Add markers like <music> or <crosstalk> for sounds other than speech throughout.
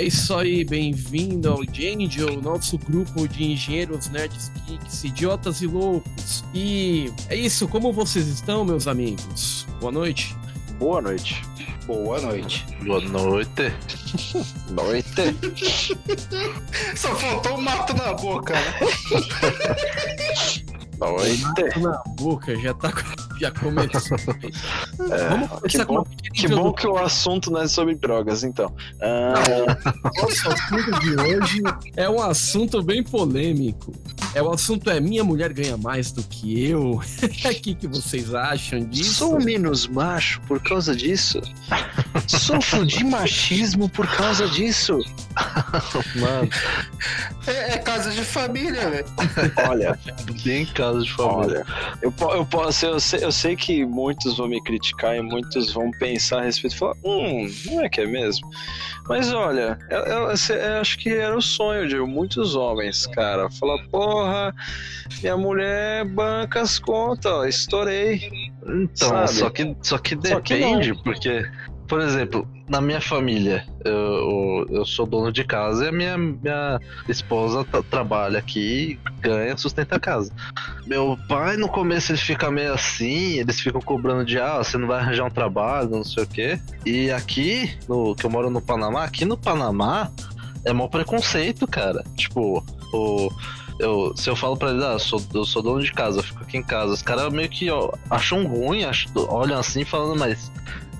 É isso aí, bem-vindo ao Angel, nosso grupo de engenheiros nerds geeks, idiotas e loucos. E é isso, como vocês estão, meus amigos? Boa noite. Boa noite. Boa noite. Boa noite. <laughs> Noite. Só faltou um mato na boca, né? Noite. Mato na boca, já tá já começou. <laughs> É, Vamos que começar com bom, pequena que bom que o assunto não é sobre drogas, então. Ah, Nosso assunto de hoje é um assunto bem polêmico. É o assunto é minha mulher ganha mais do que eu. <laughs> O que, que vocês acham disso? sou menos macho por causa disso. Sofro de machismo por causa disso. Mano, É, é casa de família, velho. Olha, bem caso de família. olha. Eu, eu posso, eu sei, eu sei que muitos vão me criticar e muitos vão pensar a respeito e falar, hum, não é que é mesmo? Mas olha, eu, eu- eu- eu acho que era o sonho de muitos homens, cara. Falar, porra, minha mulher banca as contas, ó, estourei. Então, Sabe? só que, só que Só que depende, porque, por exemplo, na minha família, eu, eu, sou dono de casa e a minha, minha esposa tra- trabalha aqui ganha, sustenta a casa. Meu pai, no começo, ele fica meio assim, eles ficam cobrando de, ah, você não vai arranjar um trabalho, não sei o quê. E aqui, no, que eu moro no Panamá, aqui no Panamá, é mó preconceito, cara. Tipo, o. Eu, se eu falo pra eles, ah, eu sou, eu sou dono de casa, eu fico aqui em casa, os caras meio que ó, acham ruim, acham, olham assim falando, mas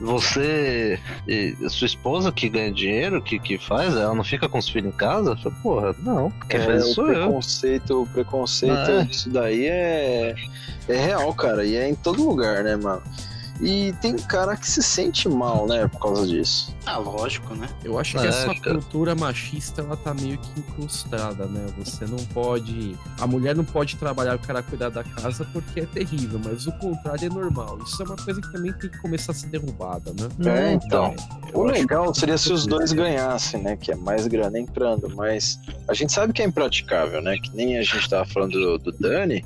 você e sua esposa que ganha dinheiro, que, que faz, ela não fica com os filhos em casa? Eu falo, Porra, não, quem É, faz o isso sou eu. preconceito, o preconceito, É. isso daí é, é real, cara, e é em todo lugar, né, mano? E tem cara que se sente mal, né, por causa disso. Ah, lógico, né? Eu acho que É, essa cara. cultura machista ela tá meio que incrustada, né? Você não pode. A mulher não pode trabalhar o cara cuidar da casa porque é terrível, mas o contrário é normal. Isso é uma coisa que também tem que começar a ser derrubada, né? É, então. Eu O legal seria se os dois ganhassem, né? Que é mais grana entrando, mas a gente sabe que é impraticável, né? Que nem a gente tava falando do, do Dani.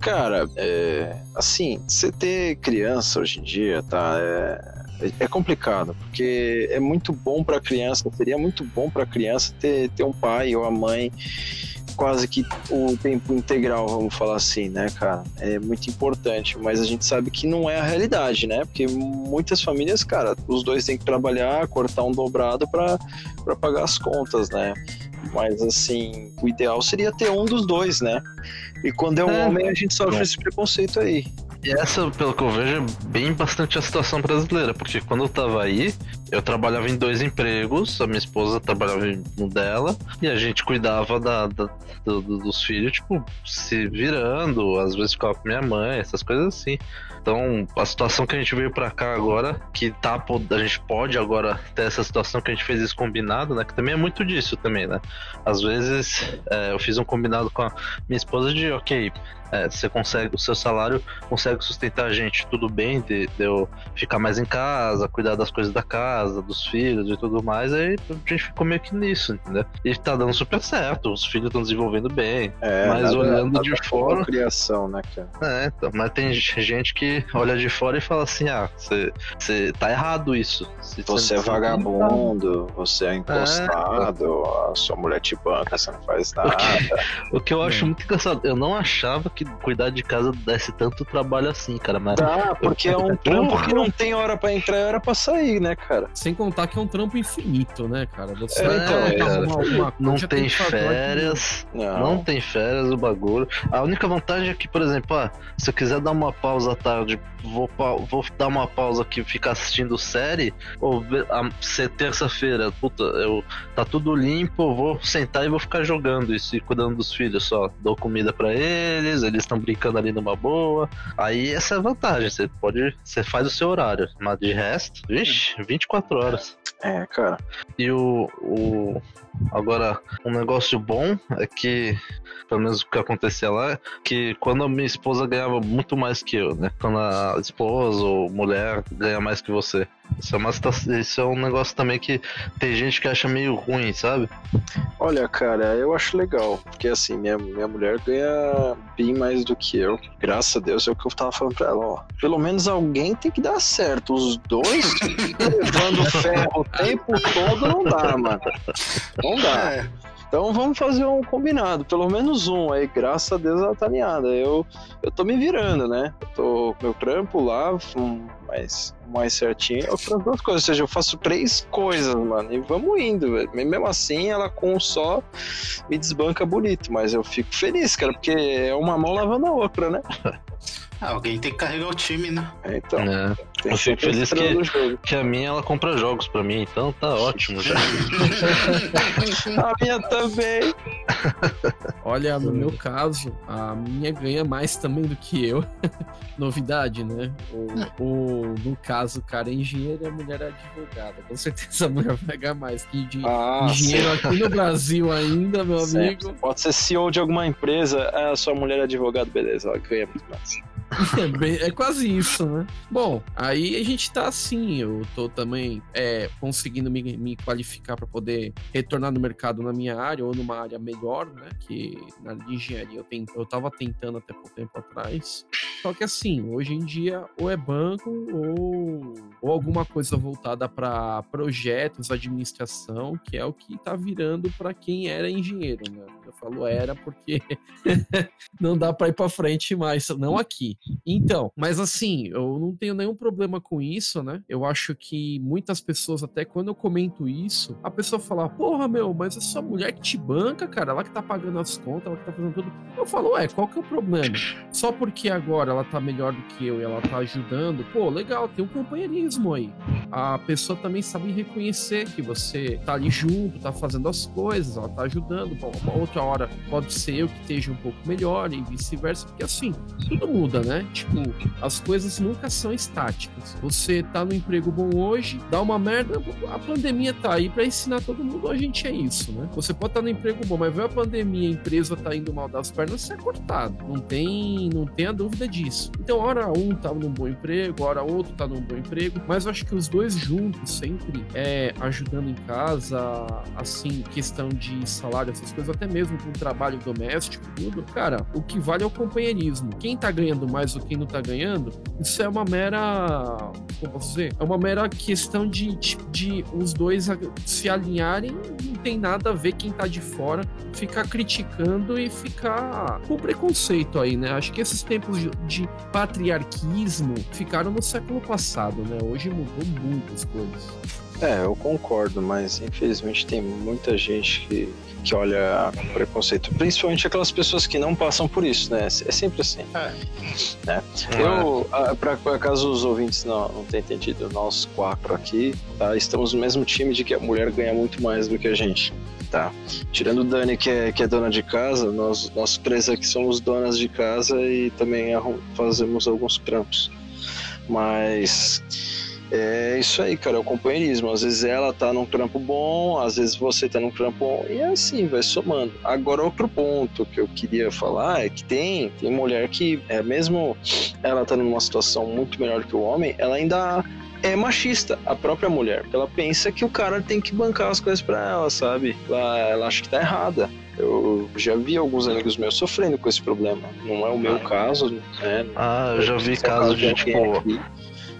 Cara, é, assim, você ter criança hoje em dia, tá? É, é complicado, porque é muito bom pra criança, seria muito bom pra criança ter, ter um pai ou a mãe quase que o tempo integral, vamos falar assim, né, cara? É muito importante, mas a gente sabe que não é a realidade, né? Porque muitas famílias, cara, os dois têm que trabalhar, cortar um dobrado pra pagar as contas, né? Mas assim, o ideal seria ter um dos dois, né? E quando é um É. homem, a gente sofre É. esse preconceito aí. E essa, pelo que eu vejo, é bem bastante a situação brasileira, porque quando eu tava aí, eu trabalhava em dois empregos, a minha esposa trabalhava no dela, e a gente cuidava da, da- do- do- dos filhos, tipo, se virando, às vezes ficava com minha mãe, essas coisas assim. Então, a situação que a gente veio pra cá agora, que tá, a gente pode agora ter essa situação que a gente fez isso combinado, né? Que também é muito disso também, né? Às vezes, é, eu fiz um combinado com a minha esposa de, ok, é, você consegue, o seu salário consegue sustentar a gente tudo bem, de, de eu ficar mais em casa, cuidar das coisas da casa, dos filhos e tudo mais, aí a gente ficou meio que nisso, entendeu? E tá dando super certo, os filhos estão desenvolvendo bem. É, Mas nada- olhando nada de contra fora- criação, né, cara? É, então, mas tem gente que olha de fora e fala assim, ah, você você tá errado isso. Você- Você é vagabundo, você é encostado, a sua mulher te banca, você não faz nada. <laughs> O que eu acho É. muito engraçado, eu não achava que cuidar de casa desse tanto trabalho assim, cara, mas Tá, porque é <laughs> um trampo que não tem hora pra entrar e hora pra sair, né, cara? Sem contar que é um trampo infinito, né, cara? Você É, então, é. alguma não tem que uma- férias. Não. Não tem férias o bagulho. A única vantagem é que, por exemplo, ah, se eu quiser dar uma pausa à tarde, vou, pa- vou dar uma pausa aqui e ficar assistindo série, ou ver- a- ser terça-feira, puta, eu tá tudo limpo, eu vou sentar e vou ficar jogando isso e cuidando dos filhos só. Dou comida pra eles, eles estão brincando ali numa boa. Aí essa é a vantagem, você pode, você faz o seu horário, mas de resto, vixe, 24 horas. É, cara. E o, o. Agora, um negócio bom é que, pelo menos o que acontecia lá, que quando a minha esposa ganhava muito mais que eu, né? Quando a esposa ou mulher ganha mais que você. Isso é, uma, isso é um negócio também que tem gente que acha meio ruim, sabe? Olha, cara, eu acho legal, porque assim, minha, minha mulher ganha bem mais do que eu. Graças a Deus é o que eu tava falando pra ela, ó. Pelo menos alguém tem que dar certo. Os dois <laughs> levando ferro tempo todo não dá, mano. Não dá. É, Então vamos fazer um combinado, pelo menos um aí, graças a Deus ela tá alinhada. Eu, eu tô me virando, né? Eu tô meu trampo lá, mais, mais certinho, eu faço duas coisas, ou seja, eu faço três coisas, mano, e vamos indo, velho. Mesmo assim, ela com um só me desbanca bonito, mas eu fico feliz, cara, porque é uma mão lavando a outra, né? <laughs> alguém tem que carregar o time, né? Então, É. Eu fico feliz que-. Que a minha ela compra jogos pra mim, então tá <laughs> ótimo já. A minha também. Olha, no meu caso, a minha ganha mais também do que eu. <laughs> Novidade, né? O, o- no caso, o cara é engenheiro e a mulher é advogada. Com certeza a mulher vai ganhar mais. Que de Ah, engenheiro aqui no Brasil ainda, meu <laughs> Sempre. amigo. Pode ser CEO de alguma empresa, ah, sua mulher é advogado, beleza, ela ganha muito mais. <laughs> É, bem- é quase isso, né? Bom, aí a gente tá assim. Eu tô também é, conseguindo me, me qualificar para poder retornar no mercado na minha área ou numa área melhor, né? Que na área de engenharia eu, eu tava tentando até pouco tempo atrás. Só que assim, hoje em dia, ou é banco ou, ou alguma coisa voltada para projetos, administração, que é o que tá virando para quem era engenheiro, né? Eu falo era porque <laughs> não dá para ir para frente mais, não aqui. Então, mas assim, eu não tenho nenhum problema com isso, né? Eu acho que muitas pessoas, até quando eu comento isso, a pessoa fala, porra, meu, mas é sua mulher que te banca, cara, ela que tá pagando as contas, ela que tá fazendo tudo. Eu falo, ué, qual que é o problema? Só porque agora ela tá melhor do que eu e ela tá ajudando, pô, legal, tem um companheirismo aí. A pessoa também sabe reconhecer que você tá ali junto, tá fazendo as coisas, ela tá ajudando. Uma outra hora pode ser eu que esteja um pouco melhor e vice-versa, porque assim, tudo muda, né? Tipo, as coisas nunca são estáticas. Você tá no emprego bom hoje, dá uma merda, a pandemia tá aí pra ensinar todo mundo, a gente é isso, né? Você pode estar no emprego bom, mas veio a pandemia, a empresa tá indo mal das pernas, você é cortado. Não tem, não tem a dúvida disso. Então, hora um tá num bom emprego, hora outro tá num bom emprego, mas eu acho que os dois juntos, sempre é, ajudando em casa, assim, questão de salário, essas coisas, até mesmo com trabalho doméstico, tudo, cara, o que vale é o companheirismo. Quem tá ganhando mais ou quem não tá ganhando, isso é uma mera. Como posso dizer? É uma mera questão de, de, de os dois se alinharem, não tem nada a ver quem tá de fora ficar criticando e ficar com preconceito aí, né? Acho que esses tempos de, patriarquismo ficaram no século passado, né? Hoje mudou muito as coisas. É, eu concordo, mas infelizmente tem muita gente que, que olha com preconceito, principalmente aquelas pessoas que não passam por isso, né? É sempre assim. É. Né? Eu, ah, pra, pra caso os ouvintes não, não tenham entendido, nós quatro aqui, tá? Estamos no mesmo time de que a mulher ganha muito mais do que a gente. Tá. Tirando o Dani, que é, que é dona de casa, nós, nós três aqui somos donas de casa e também fazemos alguns trampos. Mas é isso aí, cara, é o companheirismo. Às vezes ela tá num trampo bom, às vezes você tá num trampo bom, e é assim, vai somando. Agora, outro ponto que eu queria falar é que tem, tem mulher que, é, mesmo ela tá numa situação muito melhor que o homem, ela ainda é machista, a própria mulher. Ela pensa que o cara tem que bancar as coisas pra ela, sabe? Ela, ela acha que tá errada. Eu já vi alguns amigos meus sofrendo com esse problema. Não é o meu caso, né? Ah, eu já vi é casos de, tipo, aqui.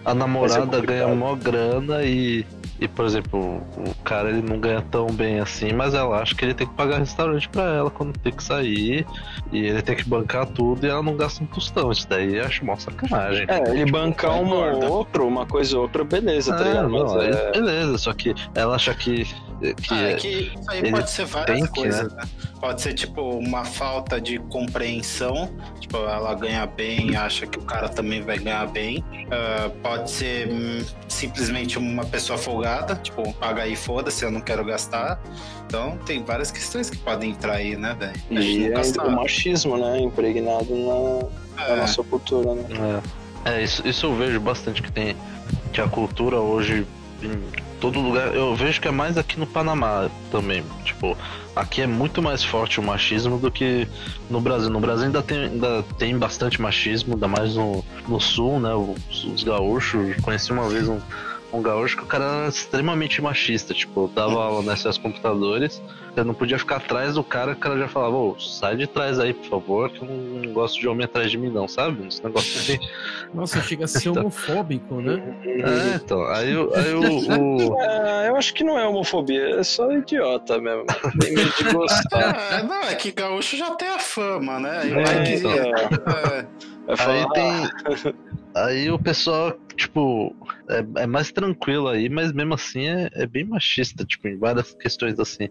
A é namorada complicado. ganha mó grana e, e, por exemplo, o cara ele não ganha tão bem assim, mas ela acha que ele tem que pagar restaurante pra ela quando tem que sair, e ele tem que bancar tudo e ela não gasta um tostão. Isso daí eu acho mó sacanagem. É, ele Tipo, bancar um ou outro, uma coisa ou outra, beleza, tá Ah, ligado? Não, é, Beleza, só que ela acha que. que Ah, é que isso aí ele pode ser várias tem que, coisas, né? Pode ser, tipo, uma falta de compreensão. Tipo, ela ganha bem, acha que o cara também vai ganhar bem. Ah, pode ser hum, simplesmente uma pessoa folgada, tipo, paga aí, foda-se, eu não quero gastar. Então, tem várias questões que podem entrar aí, né, velho? E nunca é o machismo, né? Impregnado na, na É. nossa cultura, né? É, é isso, isso eu vejo bastante que tem. Que a cultura hoje, em todo lugar. Eu vejo que é mais aqui no Panamá também. Tipo, aqui é muito mais forte o machismo do que no Brasil. No Brasil ainda tem, ainda tem bastante machismo, ainda mais no, no sul, né? Os, os gaúchos. Conheci uma vez um, um gaúcho que o cara era extremamente machista. Tipo, dava aula na SS Computadores, você não podia ficar atrás do cara, o cara já falava, ô, sai de trás aí, por favor, que eu não gosto de homem atrás de mim, não, sabe? Esse negócio assim. <laughs> Nossa, chega a ser homofóbico, né? É, então, aí, o- aí o- o, <laughs> Ah, eu acho que não é homofobia, é só idiota mesmo. Tem medo de gostar. <laughs> É, não, é que gaúcho já tem a fama, né? Aí É, então. é, falar, Aí tem. Aí o pessoal, tipo, é, é mais tranquilo aí, mas mesmo assim é, é bem machista, tipo, em várias questões assim.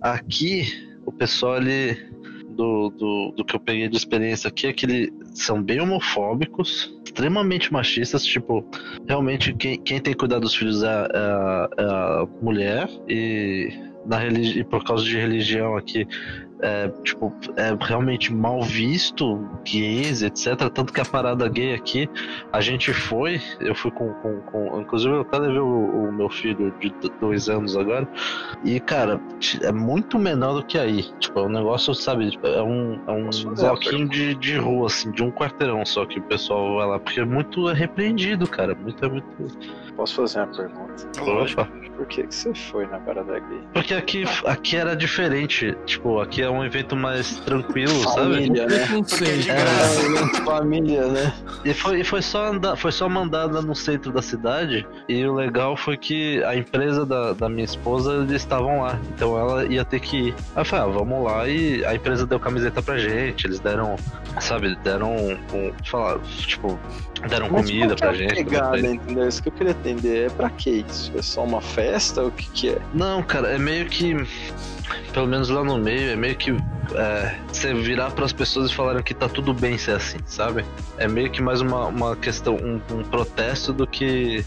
Aqui, o pessoal ali. Do, do, do que eu peguei de experiência aqui é que eles são bem homofóbicos, extremamente machistas, tipo, realmente quem, quem tem que cuidar dos filhos é, a- é é a mulher e na religi e por causa de religião aqui é, tipo, é realmente mal visto, gays, etc. Tanto que a parada gay aqui, a gente foi, eu fui com. com, com- inclusive, eu até levei o, o meu filho de dois anos agora. E, cara, é muito menor do que aí. Tipo, é um negócio, sabe? tipo, É um, é um uma bloquinho de, de rua, assim, de um quarteirão só que o pessoal vai lá. Porque é muito é repreendido, cara. Muito, é muito. Posso fazer uma pergunta? lógico. Opa. Por que, que você foi na parada gay? Porque aqui, aqui era diferente. Tipo, aqui é um evento mais tranquilo, sabe? Família, né? Porque é de graça. É, família, né? E foi, e foi só andar, foi só mandada no centro da cidade. E o legal foi que a empresa da, da minha esposa, eles estavam lá. Então ela ia ter que ir. Aí eu falei, ah, vamos lá. E a empresa deu camiseta pra gente. Eles deram, sabe, deram um. um falar, tipo, deram Mas comida pra gente. Pegada, pra- entendeu? Isso que eu queria entender. É pra que isso? É só uma festa? O que que é? Não, cara, é meio que. Pelo menos lá no meio, é meio que. É, você virar pras pessoas e falarem que tá tudo bem ser assim, sabe? É meio que mais uma, uma questão, um, um protesto do que.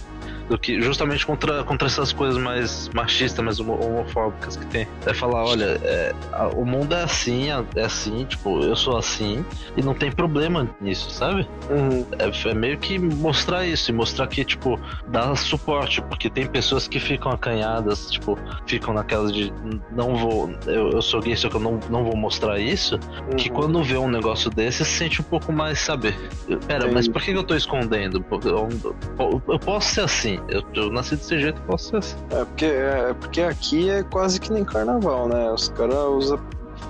Do que justamente contra, contra essas coisas mais machistas, mais homo- homofóbicas que tem. É falar, olha, é, a- o mundo é assim, é assim, tipo, eu sou assim, e não tem problema nisso, sabe? Uhum. É, é meio que mostrar isso e mostrar que, tipo, dá suporte, porque tem pessoas que ficam acanhadas, tipo, ficam naquelas de não vou, eu, eu sou gay, só que eu não, não vou mostrar isso, que Uhum. quando vê um negócio desse se sente um pouco mais, sabe? eu- Pera, mas Entendi. por que que eu tô escondendo? Eu- eu posso ser assim, eu, eu nasci desse jeito, ser assim. É porque, é porque aqui é quase que nem carnaval, né? Os caras usam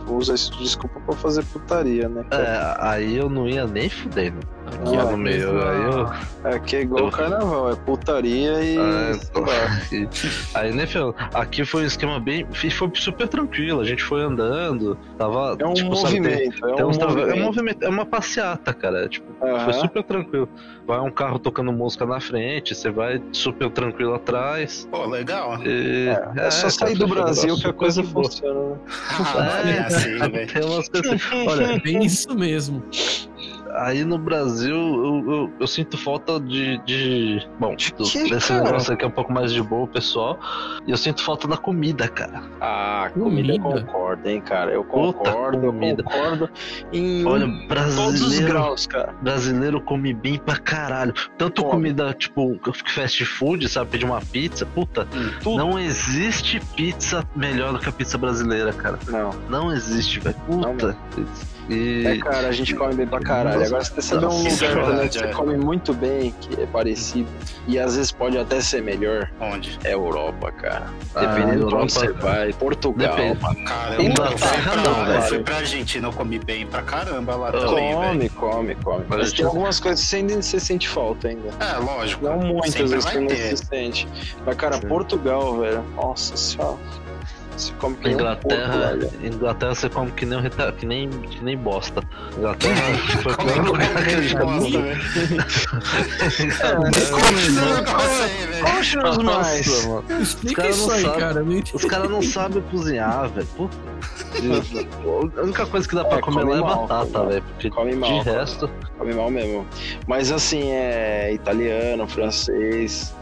usa isso de desculpa pra fazer putaria, né? cara? É, aí eu não ia nem fudendo. Aqui é no meio, aí eu. Aqui é igual Eu- carnaval, é putaria e. Ah. <laughs> E- Aí, né, Fio? Aqui foi um esquema bem. Foi super tranquilo. A gente foi andando. Tava. É um tipo, sabe, tem- movimento, é tem um tra- movimento. É um movimento, é uma passeata, cara. Tipo, Aham. foi super tranquilo. Vai um carro tocando música na frente, você vai super tranquilo atrás. Pô, legal. E- É, só cara, sair do Brasil que a coisa boa. funciona. né? Ah, não <laughs> é assim, <laughs> velho. Tem umas coisas assim. Olha, É bem isso mesmo. Aí no Brasil eu, eu, eu sinto falta de. de bom, De do- quê, desse cara? negócio aqui é um pouco mais de boa, pessoal. E eu sinto falta da comida, cara. Ah, comida eu Comida? concordo, hein, cara. Eu Puta concordo, comida. eu concordo em Olha, todos os brasileiro. graus, cara. brasileiro come bem pra caralho. Tanto Come. comida, tipo, fast food, sabe? Pedir uma pizza. Puta, Tudo. não existe pizza melhor do que a pizza brasileira, cara. Não. Não existe, velho. Não Puta. E. É, cara, a gente come bem pra caralho. Agora, se você saber um lugar também que você é. come muito bem, que é parecido, e às vezes pode até ser melhor, Onde? é Europa, cara. Ah, Dependendo de Europa- onde você vai. Portugal, Depende. Inglaterra eu fui pra, não, eu velho. fui pra Argentina, eu comi bem pra caramba lá também, velho. Come, come, come. Mas Mas tem eu- algumas coisas que você ainda você sente falta ainda. É, lógico. Não muitas vezes que não se sente. Mas, cara, Sim. Portugal, velho. Nossa senhora. Você come que nem um porco Inglaterra. Inglaterra você come que nem, um que nem, que nem bosta. Inglaterra foi o primeiro lugar que. É, aí, <laughs> velho. Conte-nos mais. Explica caras isso não aí, sabem. Os caras não sabem cozinhar, velho. <laughs> A única coisa que dá pra É, comer come lá é mal, batata, come velho. Porque Come mal, de come resto. Come mal mesmo. Mas assim, é italiano, francês.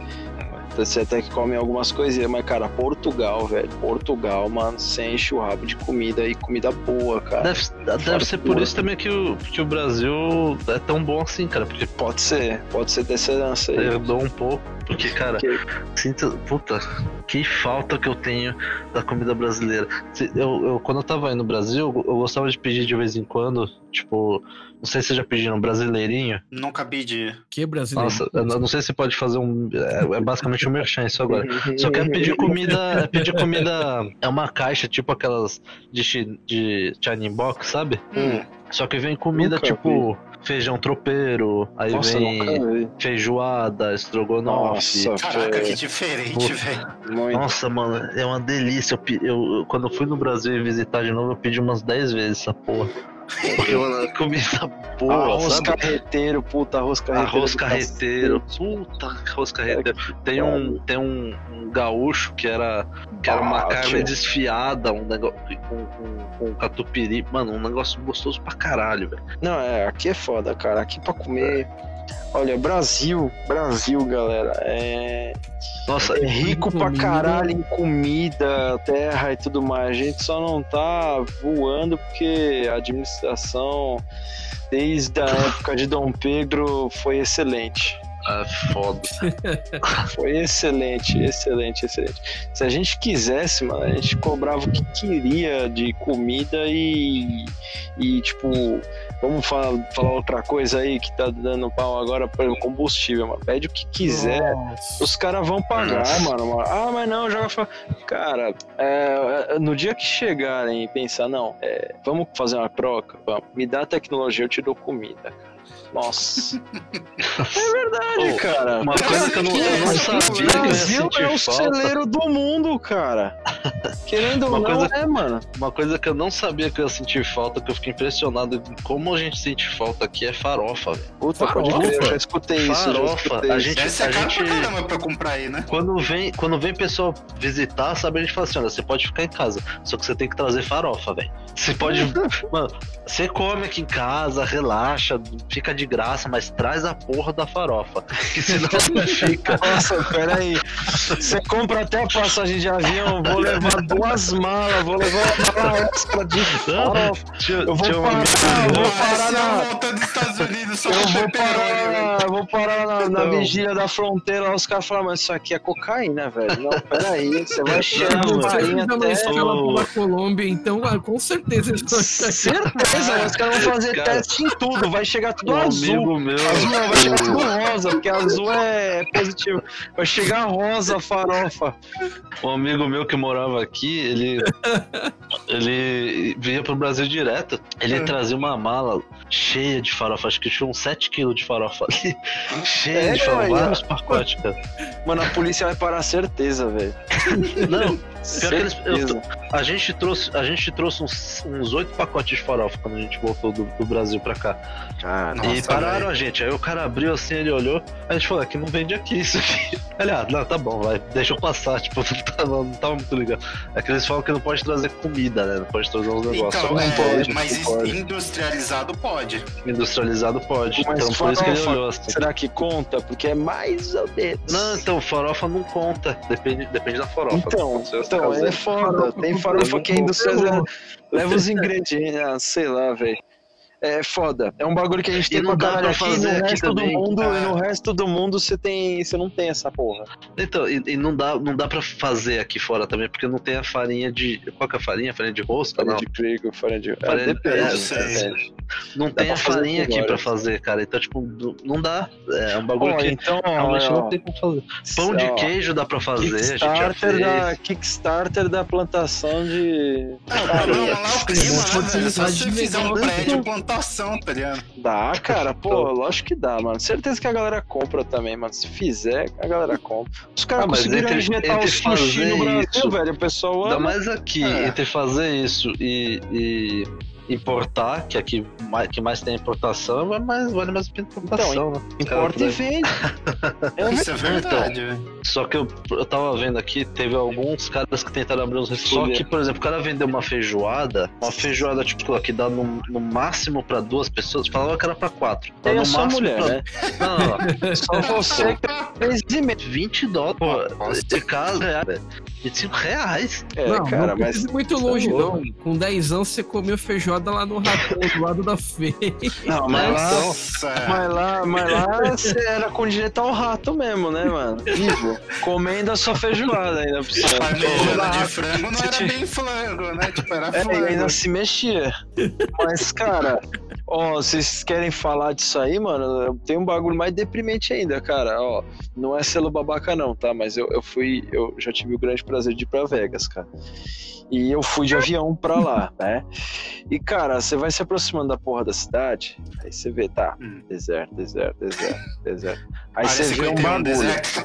Você até que come algumas coisinhas, mas, cara, Portugal, velho. Portugal, mano, você enche o rabo de comida e comida boa, cara. Deve, deve ser por isso também que o, que o Brasil é tão bom assim, cara. Porque Pode ser, pode ser dessa herança aí. herdou um pouco. Porque, cara, sinto. Puta, que falta que eu tenho da comida brasileira. Eu, eu- quando eu tava aí no Brasil, eu gostava de pedir de vez em quando, tipo, não sei se vocês já pediram brasileirinho. Nunca pedi. Que brasileiro. Nossa, eu não sei se pode fazer um. É, é basicamente um merchan isso agora. Só que é pedir comida. É pedir comida. É uma caixa, tipo aquelas de, de Chinese Box, sabe? Hum. Só que vem comida Nunca tipo feijão tropeiro, aí Nossa, vem feijoada, estrogonofe. Nossa, Caraca, que diferente, velho. Nossa, mano, é uma delícia. Eu, eu- quando eu fui no Brasil e visitar de novo, eu pedi umas 10 vezes essa porra. <laughs> Comida boa, arroz sabe? carreteiro, puta, arroz carreteiro. Arroz carreteiro, puta, arroz carreteiro. Tem um, tem um, um gaúcho que era, que era uma Ah, carne desfiada, um negócio com, com, com catupiry. Mano, um negócio gostoso pra caralho, velho. Não, é, aqui é foda, cara. Aqui pra comer. Olha, Brasil, Brasil, galera. É, Nossa, é rico pra caralho em comida, terra e tudo mais. A gente só não tá voando porque a administração, desde a época de Dom Pedro, foi excelente. É foda. <laughs> Foi excelente, excelente, excelente. Se a gente quisesse, mano, a gente cobrava o que queria de comida e. E, tipo, vamos falar, falar outra coisa aí que tá dando pau agora pelo combustível, mano. Pede o que quiser. Nossa. Os caras vão pagar, Nossa. mano, mano. Ah, mas não, joga fora. Cara, é, é, no dia que chegarem e pensar, não, é, vamos fazer uma troca, vamos. Me dá tecnologia, eu te dou comida, cara. Nossa. <laughs> é verdade, Ô, cara. Uma coisa que eu não, eu não sabia que eu ia é o falta. celeiro do mundo, cara. Querendo ou Uma não, coisa- é, mano. Uma coisa que eu não sabia que eu ia sentir falta, que eu fiquei impressionado como a gente sente falta aqui é farofa, velho. Puta, pode Farofa? crer, eu já escutei isso. já Farofa, escutei a isso. gente- Deve ser caro gente- pra caramba pra comprar aí, né? Quando vem, quando vem pessoa visitar, sabe, a gente fala assim, olha, você pode ficar em casa, só que você tem que trazer farofa, velho. Você pode, <laughs> mano, você come aqui em casa, relaxa, fica de graça, mas traz a porra da farofa, que senão não fica. <laughs> Nossa, peraí. Você compra até a passagem de avião, vou levar duas malas, vou levar uma mala extra de farofa. Eu vou parar, eu vou parar a na- volta dos Estados Unidos só Eu vou parar, eu vou parar na, na Não. vigília da fronteira, lá os caras falam, mas isso aqui é cocaína, velho. Não, peraí, você vai cheirar a Você farinha até... Colômbia, então ah, com certeza eles vão Certeza, os caras vão fazer Cara. teste em tudo, vai chegar tudo azul. amigo meu, Azul vai chegar tudo rosa, <laughs> porque azul é positivo. Vai chegar rosa a farofa. Um amigo meu que morava aqui, ele ele vinha pro Brasil direto. Ele É. trazia uma mala cheia de farofa, acho que tinha uns 7 quilos de farofa ali. cheia É, de farofa, vários pacotes, cara. Mano, a polícia vai parar certeza, velho. Não, eles, eu- a gente trouxe, a gente trouxe uns, 8 pacotes de farofa quando a gente voltou do, do Brasil pra cá. Nossa, e pararam velho. a gente. Aí o cara abriu assim, ele olhou. A gente falou: aqui não vende aqui isso aqui. <laughs> Ele, ah, não, tá bom, vai, deixa eu passar. <laughs> Tipo, não tava, não tava muito ligado. É que eles falam que não pode trazer comida, né? Não pode trazer uns negócios. Então, Só é, não pode. mas não pode. industrializado pode. Industrializado pode. Mas então por isso que ele farofa, olhou assim. será que conta? Porque é mais ou menos. Não, então, farofa não conta. Depende, depende da farofa. Então, então é foda. Tem farofa que é industrializada. Leva os ingredientes, ah, sei lá, velho. É foda. É um bagulho que a gente E tem pra dá caralho aqui, fazer no aqui resto do também. mundo, Ah. e no resto do mundo você tem, você não tem essa porra. Então, e, e não, dá, não dá pra fazer aqui fora também, porque não tem a farinha de. Qual que é a farinha? Farinha de rosca? Farinha Não. de trigo, farinha de... Farinha- É, depende, é, sei. Não Dá tem a farinha aqui pra várias. fazer, cara. Então, tipo, não- não dá. É um bagulho Ó, que então, realmente ó, não tem como fazer. Pão de queijo dá pra fazer, a gente já Kickstarter fez. da, Kickstarter da plantação de... Ah, o problema lá é o clima, né, velho? Só se fizer um prédio plantação, tá ligado? Dá, cara, pô, lógico que dá, mano. Certeza que a galera compra também, mano. Se fizer, a galera compra. Os caras Ah, conseguiram entre- injetar entre o sushi no Brasil, isso- velho. O pessoal Ainda mais aqui, É. entre fazer isso e, e importar, que aqui mais, que mais tem importação, vai mais, vale mais a pena importação, né? Importa e Cara, vende. <laughs> É Isso é verdade, velho. Só que eu, eu tava vendo aqui, teve alguns caras que tentaram abrir uns restaurantes. Só que, por exemplo, o cara vendeu uma feijoada, uma feijoada, tipo, que dá no, no máximo pra duas pessoas, falava que era pra quatro. Dá no máximo mulher, pra... né? Não, não, não. <laughs> Só você que e meio. 20 dólares, pô, esse caso é. velho. 25 reais. É, não, cara, não mas. precisa ir muito longe, não. Com 10 anos você comeu feijoada lá no ratão, do lado da feia. Não, mas lá. Nossa. Mas lá, mas lá você era com direito ao rato mesmo, né, mano? Vivo. Comendo a sua feijoada ainda por cima. Parmegiana de frango não era bem frango, né? Tipo, era É, e ainda frango. se mexia. Mas, cara, ó, vocês querem falar disso aí, mano? Tem um bagulho mais deprimente ainda, cara. Ó, não é selo babaca, não, tá? Mas eu, eu fui, eu já tive o grande prazer de ir pra Vegas, cara. E eu fui de avião pra lá, né? E, cara, você vai se aproximando da porra da cidade, aí você vê, tá, Hum. deserto, deserto, deserto, deserto. Aí você vê um 51 bagulho. deserto.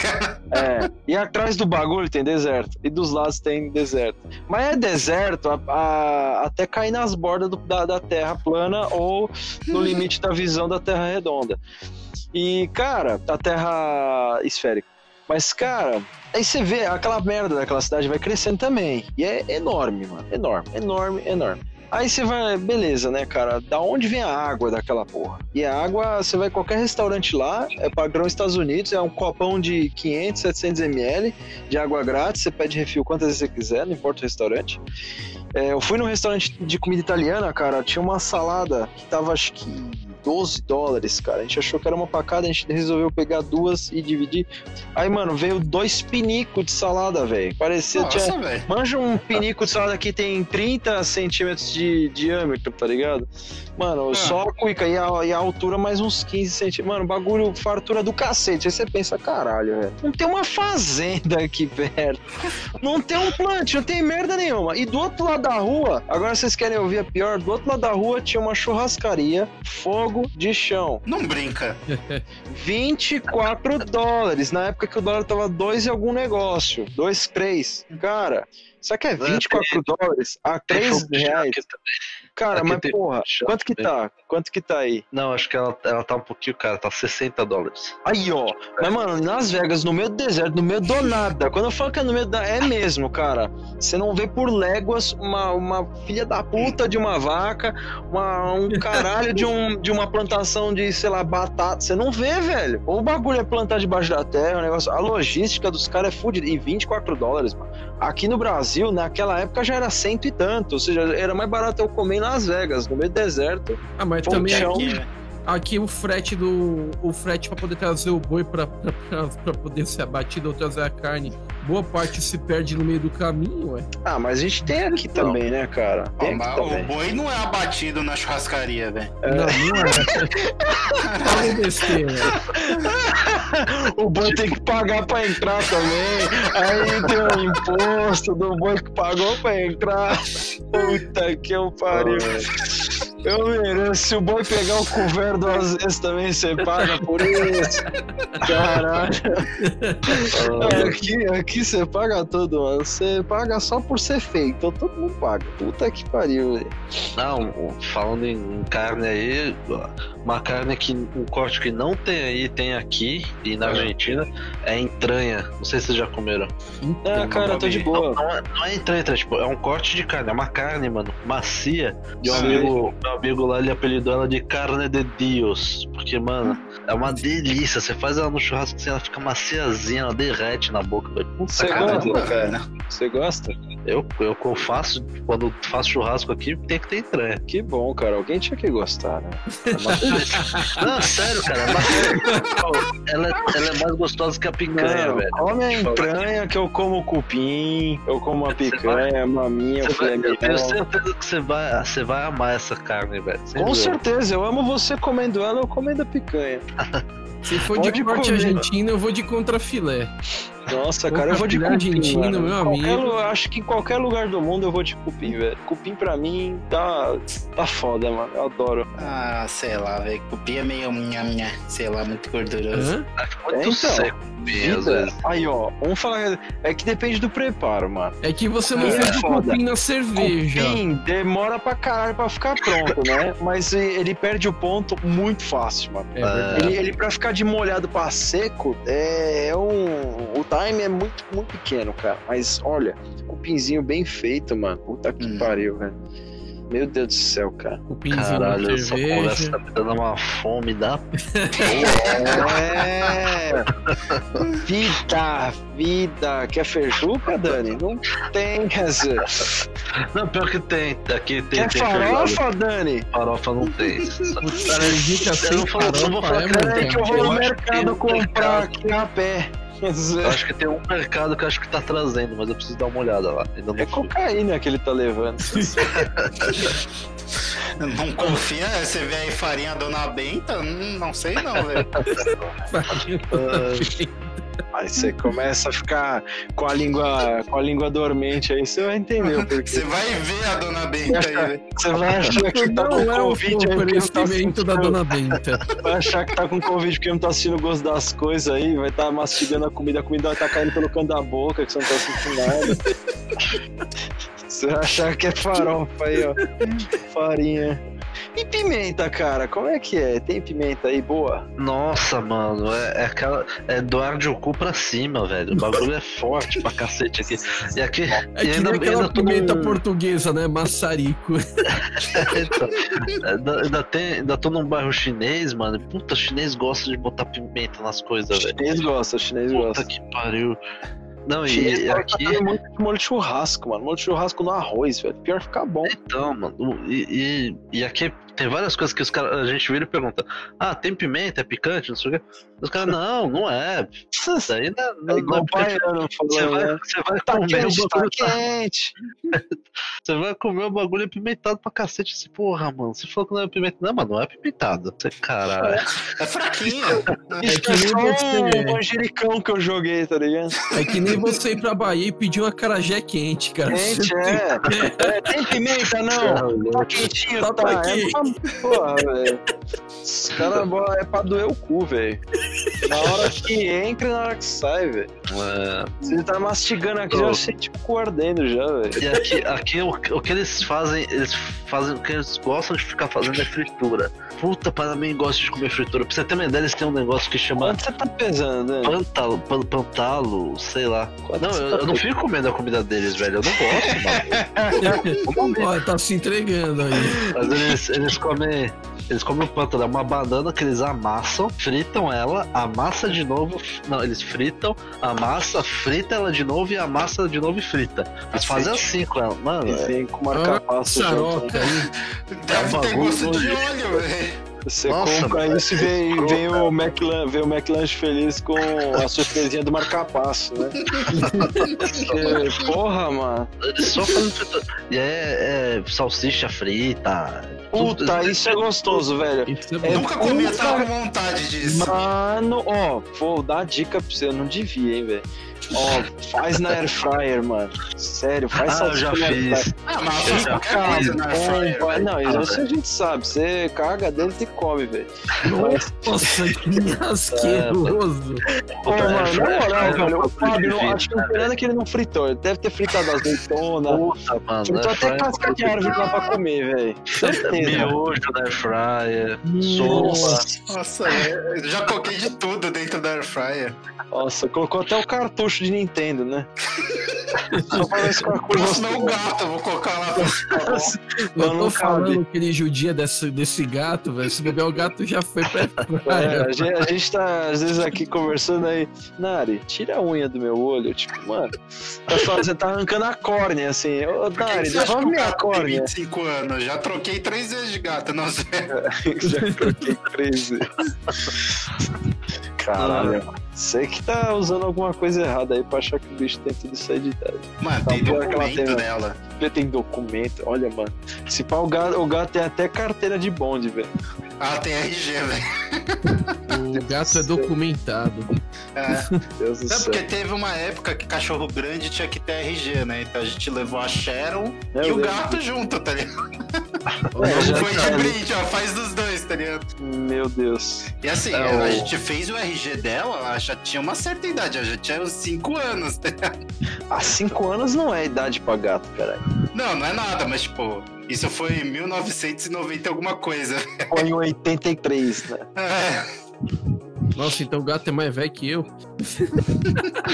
É, e atrás do bagulho tem deserto. E dos lados tem deserto. Mas é deserto a- a- até cair nas bordas do- da, da terra plana ou no limite da visão da terra redonda. E, cara, da terra esférica. Mas, cara, aí você vê aquela merda daquela cidade vai crescendo também. E é enorme, mano. Enorme, enorme, enorme. Aí você vai, beleza, né, cara? Da onde vem a água daquela porra? E a água, você vai qualquer restaurante lá, é padrão Estados Unidos, é um copão de 500, 700 ml de água grátis, você pede refil quantas vezes você quiser, não importa o restaurante. É, eu fui num restaurante de comida italiana, cara, tinha uma salada que tava acho que 12 dólares, cara. A gente achou que era uma pacada, a gente resolveu pegar duas e dividir. Aí, mano, veio dois pinicos de salada, velho. Parecia tinha Nossa, velho. Manja um pinico de salada que tem 30 centímetros de diâmetro, tá ligado? Mano, Ah. só a cuica e a, e a altura mais uns 15 centímetros. Mano, bagulho, fartura do cacete. Aí você pensa, caralho, velho. Não tem uma fazenda aqui perto. Não tem um plantio, não tem merda nenhuma. E do outro lado da rua, agora vocês querem ouvir a pior? Do outro lado da rua tinha uma churrascaria, fogo de chão. Não brinca. <laughs> 24 dólares. Na época que o dólar tava 2 e algum negócio. 2, 3. Cara, isso aqui é 24 dólares a 3 reais. Cara, mas tem porra, quanto que também. tá? Quanto que tá aí? Não, acho que ela, ela tá um pouquinho cara, tá 60 dólares. Aí, ó. Mas, mano, nas Vegas, no meio do deserto, no meio do nada. Quando eu falo que é no meio da. É mesmo, cara. Você não vê por léguas uma, uma filha da puta de uma vaca, uma, um caralho de, um, de uma plantação de, sei lá, batata. Você não vê, velho. O bagulho é plantar debaixo da terra, o negócio. A logística dos caras é fudida. E 24 dólares, mano. Aqui no Brasil, naquela época já era cento e tanto. Ou seja, era mais barato eu comer em Las Vegas, no meio do deserto. Ah, mas também chão. aqui, Aqui, aqui o frete do. O frete pra poder trazer o boi pra poder ser abatido ou trazer a carne, boa parte se perde no meio do caminho, ué. Ah, mas a gente tem aqui também, né, cara? Tem aqui mas também. o boi não é abatido na churrascaria, velho. Não, não é. <laughs> Besteira. o boi tem que pagar pra entrar também. Aí tem o imposto do boi que pagou pra entrar. <laughs> Puta que eu pariu. Eu mereço. Se o boi pegar o couvert duas vezes também, você paga por isso. Caralho. Aqui, aqui você paga tudo, mano. Você paga só por ser feio. Então todo mundo paga. Puta que pariu, velho. Não, falando em carne aí, uma carne que um corte que não tem aí, tem aqui e na Argentina, é entranha. Não sei se vocês já comeram. Ah, cara, tô de boa. Não é, não é entranha, entranha, tipo, é um corte de carne, é uma carne, mano, macia. E o Sim. amigo, meu amigo lá, ele apelidou ela de carne de Dios. Porque, mano, é uma delícia. Você faz ela no churrasco assim, ela fica maciazinha, ela derrete na boca. Você gosta? velho. Você gosta? Eu, eu, eu faço, quando faço churrasco aqui, tem que ter entranha. Que bom, cara. Alguém tinha que gostar, né? <laughs> Não, sério, cara. é uma- <laughs> ela, é- ela é mais gostosa que a picanha, Não, velho. come a entranha que eu como cupim, eu como a picanha, maminha, vai, filé eu tenho mignon. certeza que você vai, você vai amar essa carne, velho. Sem Com dúvida. certeza, eu amo você comendo ela, eu comendo a picanha. <laughs> Se for Pode de corte comer. argentino, eu vou de contrafilé. Nossa, Pô, cara, eu vou de cupim, argentino, mano. meu Qualquer amigo. acho que em qualquer lugar do mundo eu vou de cupim, velho. Cupim pra mim tá, tá foda, mano. Eu adoro. Ah, sei lá, velho. Cupim é meio minha, minha, sei lá, muito gorduroso. Hã? Muito É, então, seco, vezes. Aí, ó, vamos falar. É que depende do preparo, mano. É que você não É fez de foda. cupim na cerveja. Cupim demora pra caralho pra ficar pronto, né? Mas ele perde o ponto muito fácil, mano. É. Ele, ele pra ficar de molhado pra seco, é, é um. O time é muito, muito pequeno, cara. Mas olha, cupinzinho bem feito, mano. Puta que Hum. pariu, velho. Meu Deus do céu, cara. Cupinzinho Caralho, na essa conversa tá me dando uma fome da <laughs> É. Vida, vida. Quer feijuca, Dani? Não tem, quer dizer. Não, pior que tem. Aqui tem. Quer tem feijoada. farofa, Dani? Farofa não tem. Canjica Eu sem não falo- não vou farofa falar é que não tem, que eu vou Eu no mercado comprar aqui a pé. Dizer, Eu acho que tem um mercado que eu acho que tá trazendo, mas eu preciso dar uma olhada lá. Ainda não é fui. cocaína que ele tá levando. <laughs> Não confia, você vê aí farinha Dona Benta? Hum, não sei não, velho. <laughs> Aí você começa a ficar com a língua, com a língua dormente aí, você vai entender o porquê. Você vai ver a Dona Benta aí, velho. Você vai achar que tá com é o Covid aí porque não tá oferecimento da Dona Benta. Vai achar que tá com Covid porque não tá sentindo o gosto das coisas aí, vai estar mastigando a comida, a comida vai estar caindo pelo canto da boca, que você não tá sentindo nada. Você vai achar que é farofa aí, ó. Farinha. E pimenta, cara, como é que é? Tem pimenta aí boa? Nossa, mano, é, é aquela. É doar de cu pra cima, velho. O bagulho é forte pra cacete aqui. E aqui. É e que nem aquela tô pimenta num- portuguesa, né? Maçarico. <laughs> Então, ainda, ainda, tem, ainda tô num bairro chinês, mano. Puta, chinês gosta de botar pimenta nas coisas, velho. Chinês gosta, chinês Puta gosta. que pariu. Não, e, e aqui. também muito de molho de churrasco, mano. Molho de churrasco no arroz, velho. Pior ficar bom. Então, mano, e, e, e aqui tem várias coisas que os caras, a gente vira e pergunta: Ah, tem pimenta, é picante, não sei o quê. Os caras, não, não é. Isso aí não, não, É igual não é picante. baiano Você vai, né? você vai Tá comer o quente, tá bagulho, tá- quente. você vai comer o bagulho apimentado pra cacete. Assim, porra, mano, você falou que não é apimentado. Não, mano, não é apimentado. Você, caralho. É fraquinha. Isso <laughs> que é nem só você. um manjericão que eu joguei, tá ligado? É que nem você ir pra Bahia e pedir uma carajé quente, cara. Quente, é. É, Tem pimenta, não? Tá quentinho, Tá tá. pra É quê? pra... Porra, velho. Os caras é pra doer o cu, velho. Na hora que entra e na hora que sai, velho. É, Você tá mastigando aqui, já sente o cu ardendo já, velho. E aqui, aqui o, o que eles fazem, eles fazem, o que eles gostam de ficar fazendo é fritura. Puta, para mim gosta de comer fritura. Pra você ter uma ideia, eles têm um negócio que chama Quanto você tá pesando, né? pantalo, pan- pantalo, sei lá. Quanto Não, eu, tá eu não fico comendo a comida deles, velho. Eu não gosto, <laughs> mano. Ó, tá se entregando aí. Mas eles, eles comem. Eles comem o pântano, é uma banana que eles amassam, fritam ela, amassa de novo. Não, eles fritam, amassa, frita ela de novo e amassa de novo e frita. Eles fazem assim com ela. Mano, E é, vem com marca-passo junto. Aí. Deve um ter gosto de de- óleo, velho. Você Nossa, compra mano, isso e vem, vem o McLan, vem o McLanche feliz com a surpresinha do marca-passo, né? Porque, <laughs> porra, mano. só fritura. E é, é salsicha frita. tudo- Puta, isso é gostoso, velho. É É. Nunca comi, puta- tava com vontade disso. Mano, ó, vou dar dica pra você, eu não devia, hein, velho. Ó, faz na air fryer, mano. Sério, faz Ah, eu já salsicha na air fryer. fiz. Ah, mas Eu já na air fryer, velho. Não, isso a gente sabe. Você caga dentro e come, velho. Nossa, que asqueroso. Pô, mano, na moral, velho, o Fábio, acho que não tem nada que ele não fritou. Ele deve ter fritado azeitona. Puta, mano. Fritou até casca de árvore lá pra comer, velho. Certeza. Miojo na air fryer, sopa. Nossa, Nossa, eu já coloquei de tudo dentro da air fryer. nossa, colocou até o cartucho de Nintendo, né? <laughs> Só com a cor próximo é o gato, eu vou colocar lá pra Eu Não, tô não falando cabe. que ele judia desse, desse gato, velho. Se bobear o gato já foi pra <laughs> É, praia. a, gente, a gente tá, às vezes, aqui conversando aí. Nari, tira a unha do meu olho. Tipo, mano, tá falando, você tá arrancando a córnea, assim. Ô, Por que que Nari, você acha que devolve o minha córnea. 25 anos? Já troquei três vezes de gato, não sei. <laughs> Já troquei três vezes. Caralho. Você que tá usando alguma coisa errada aí pra achar que o bicho tem tudo isso aí de idade. Mano, Tá tem pior que ela documento tem, dela. Ele tem documento, olha, mano. Se pá, o gato, o gato tem até carteira de bonde, velho. Ah, tem RG, velho. O gato é documentado. É. Deus do É céu. porque teve uma época que cachorro grande tinha que ter RG, né? Então a gente levou a Sharon Eu e o gato junto, tá ligado? É, Foi de brinde, ó, faz dos dois, tá ligado? Meu Deus. E assim, É, a o- gente fez o RG dela, ela já tinha uma certa idade, ela já tinha uns 5 anos, tá ligado? Há cinco anos não é idade pra gato, caralho. Não, não é nada, mas tipo, isso foi em 1990 e alguma coisa. Foi em 83, né? <laughs> É. Nossa, então o gato é mais velho que eu.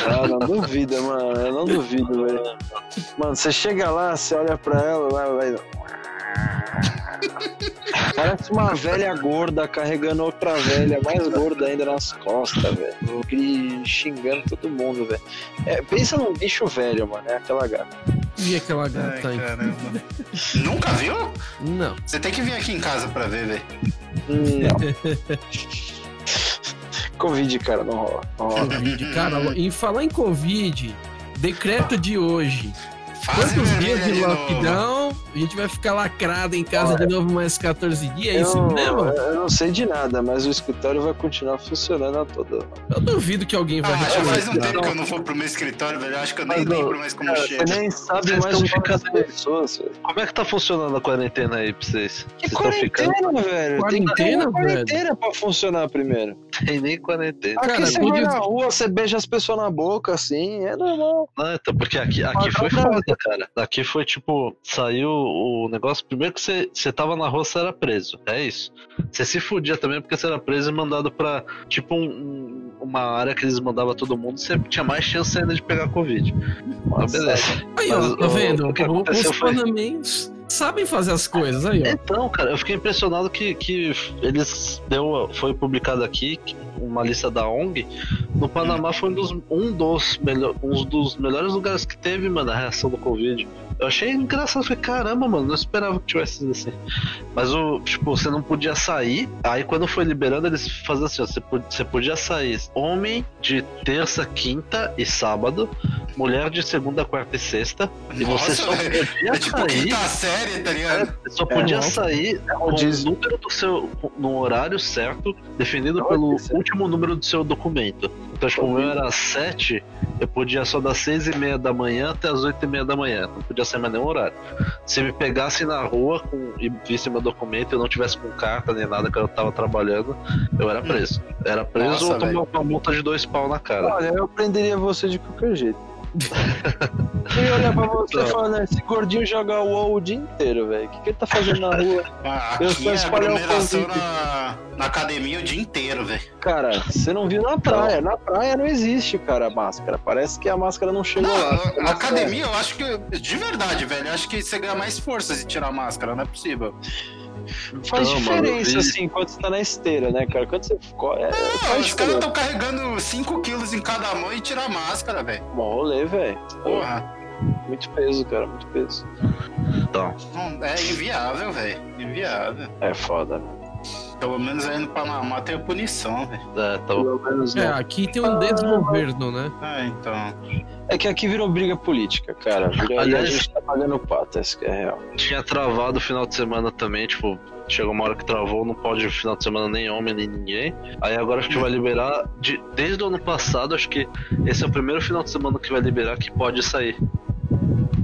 Ah, não duvida, mano. Eu não duvido, velho. Mano, você chega lá, você olha pra ela, lá, vai. Parece uma velha gorda carregando outra velha mais gorda ainda nas costas, velho. Xingando todo mundo, velho. É, pensa num bicho velho, mano. É aquela gata. E aquela Ai, gata aí? caramba. <laughs> Nunca viu? Não. Você tem que vir aqui em casa pra ver, velho. Não. <laughs> Covid, cara, não rola. Não rola. Covid. Cara, em falar em Covid, decreto de hoje. Fase Quantos vermelha dias de lockdown? A gente vai ficar lacrado em casa de novo mais 14 dias? É isso eu, mesmo? eu não sei de nada, mas o escritório vai continuar funcionando a toda. Eu duvido que alguém vai Ah, já faz um tempo que eu não vou pro meu escritório, velho. Eu acho que eu nem Mas, lembro mais como Cara, chega. você nem sabe Vocês mais ficando- pessoas, velho. Como é que tá funcionando a quarentena aí pra vocês? Que Vocês estão ficando. quarentena, velho? Tem que ter Quarentena, uma quarentena pra funcionar primeiro. Tem nem quarentena. Aqui Cara, você vai na rua, você beija as pessoas na boca, assim, é normal. Não, então, porque aqui, aqui foi foda, cara. Aqui foi tipo, saiu o negócio. Primeiro que você, você tava na rua, você era preso. É isso. Você se fudia também porque você era preso e mandado pra, tipo, um- um- uma área que eles mandavam todo mundo. Você tinha mais chance ainda de pegar Covid. Mas beleza. Aí, ó, tá o- vendo? o que Os aconteceu foi- panamenhos sabem fazer as coisas, aí, ó. Então, cara, eu fiquei impressionado que, que eles deu, foi publicado aqui uma lista da ONG. No Panamá foi um dos, um dos, melhor, um dos melhores lugares que teve, mano, a reação do Covid. Eu achei engraçado, falei, caramba, mano, não esperava que tivesse sido assim. Mas o, tipo, você não podia sair. Aí quando foi liberando, eles faziam assim, ó, você podia sair homem de terça, quinta e sábado, mulher de segunda, quarta e sexta. e você Nossa, só velho. podia É tipo sair. quinta série, tá ligado? Você só podia nossa. sair com diz- o número do seu. no horário certo, definido Olha pelo último número do seu documento. Então, tipo, o meu era 7, eu podia só das 6 e meia da manhã até as 8 e meia da manhã. Não podia sair mais nenhum horário. Se me pegasse na rua com, e visse meu documento e eu não tivesse com carta nem nada que eu tava trabalhando, eu era preso. Era preso Nossa, ou tomava uma multa de dois pau na cara. Olha, eu prenderia você de qualquer jeito. Eu ia olhar pra você e Não. falar, né, esse gordinho joga UOL o dia inteiro, velho. O que, que ele tá fazendo na rua? <laughs> Ah, Eu só espalhar o na, na academia o dia inteiro, velho. Cara, você não viu na praia. Na praia não existe, cara, máscara. Parece que a máscara não chegou Não, lá. a- a academia, eu acho que. De verdade, velho. Eu acho que você ganha mais força se tirar a máscara, não é possível. Faz Então, mano, diferença, vi- assim, quando você tá na esteira, né, cara? Quando você ficou. É, faz os caras estão carregando 5 quilos em cada mão e tirar a máscara, velho. Bom rolê, velho. Porra. Muito peso, cara, muito peso. Então, é inviável, velho. Inviável. É foda, né? Pelo menos aí no Panamá tem a punição, velho. é, tá Pelo menos É, aqui tem um desgoverno, né? Ah, então. É que aqui virou briga política, cara. Virou, e a Aliás- gente tá pagando pato, essa que é real. tinha travado o final de semana também, tipo, chegou uma hora que travou, não pode final de semana nem homem nem ninguém. Aí agora acho que vai liberar de, desde o ano passado, acho que esse é o primeiro final de semana que vai liberar que pode sair.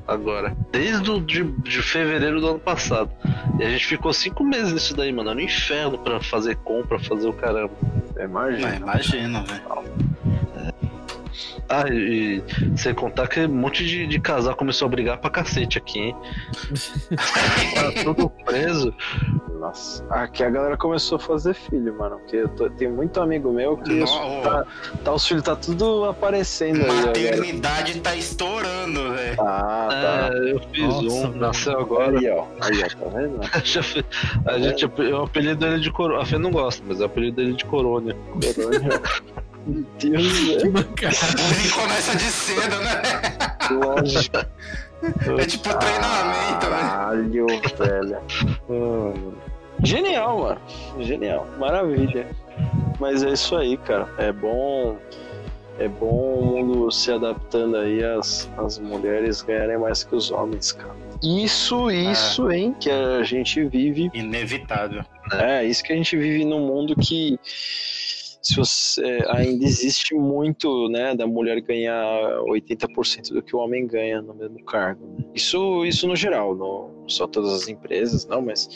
Agora. Desde o de, de fevereiro do ano passado. E a gente ficou cinco meses nisso daí, mano. Era um inferno pra fazer compra, fazer o caramba. Imagina. Não, imagina, velho. Ah, e, sem contar que um monte de, de casal começou a brigar pra cacete aqui, hein? <laughs> tá tudo preso. Nossa. Aqui a galera começou a fazer filho, mano. Porque eu tô, tem muito amigo meu que tá, tá- os filhos tá tudo aparecendo aí. Maternidade tá estourando, velho. Ah, tá. É, eu fiz Nossa, um, velho. nasceu agora. Aí, ó. Aí, ó, tá vendo? <laughs> A gente, eu apelido ele de Corona. A Fê não gosta, mas eu apelido ele de Corona. Corona. Meu Deus, velho. mancada. Ele começa de cedo, né? Lógico. É tipo treinamento, né? Caralho, velho. Genial, mano. Genial. Maravilha. Mas é isso aí, cara. É bom. É bom o mundo se adaptando aí às, às mulheres ganharem mais que os homens, cara. Isso, isso, hein? Que a gente vive Inevitável. É, isso que a gente vive num mundo que se você, ainda existe muito, né, da mulher ganhar 80% do que o homem ganha no mesmo cargo. né? Isso, isso no geral, não só todas as empresas, não, mas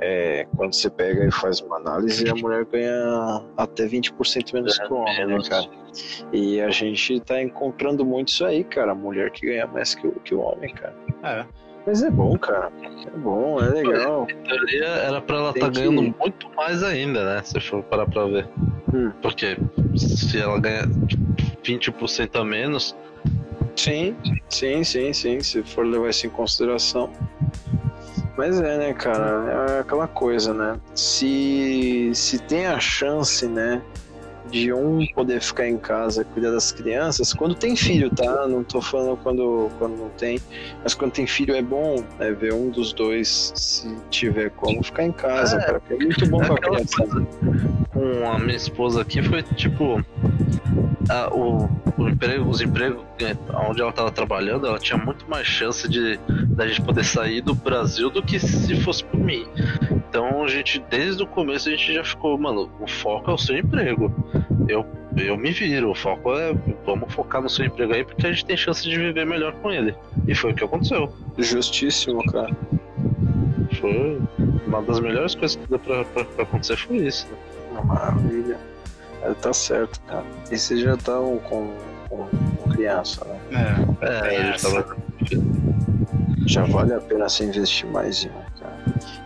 é, quando você pega e faz uma análise, a mulher ganha até 20% menos que o homem, né, cara? E a gente tá encontrando muito isso aí, cara, a mulher que ganha mais que o, que o homem, cara. É. Mas é bom, cara. É bom, é legal. Teoria era pra ela estar que- ganhando muito mais ainda, né? Se for parar pra ver. Hum. Porque se ela ganha 20% a menos, Sim, sim, sim, sim. Se for levar isso em consideração. Mas é, né, cara? É aquela coisa, né? Se, se tem a chance, né? De um poder ficar em casa cuidar das crianças, quando tem filho, tá? Não tô falando quando, quando não tem, mas quando tem filho é bom né, ver um dos dois, se tiver como, ficar em casa, É, É muito bom pra criança. coisa. Com a minha esposa aqui foi tipo. a- o, o emprego, os empregos é, onde ela tava trabalhando, ela tinha muito mais chance de da gente poder sair do Brasil do que se fosse por mim. Então a gente, desde o começo, a gente já ficou, mano, o foco é o seu emprego. Eu, eu me viro, o foco é vamos focar no seu emprego aí porque a gente tem chance de viver melhor com ele. E foi o que aconteceu. Justíssimo, cara. Foi uma das melhores coisas que deu pra, pra, pra acontecer foi isso. Né? Uma maravilha. É, tá certo, cara. E vocês já estavam com, com, com criança, né? É. É, gente essa. tava. Já vale a pena se investir mais em um, cara.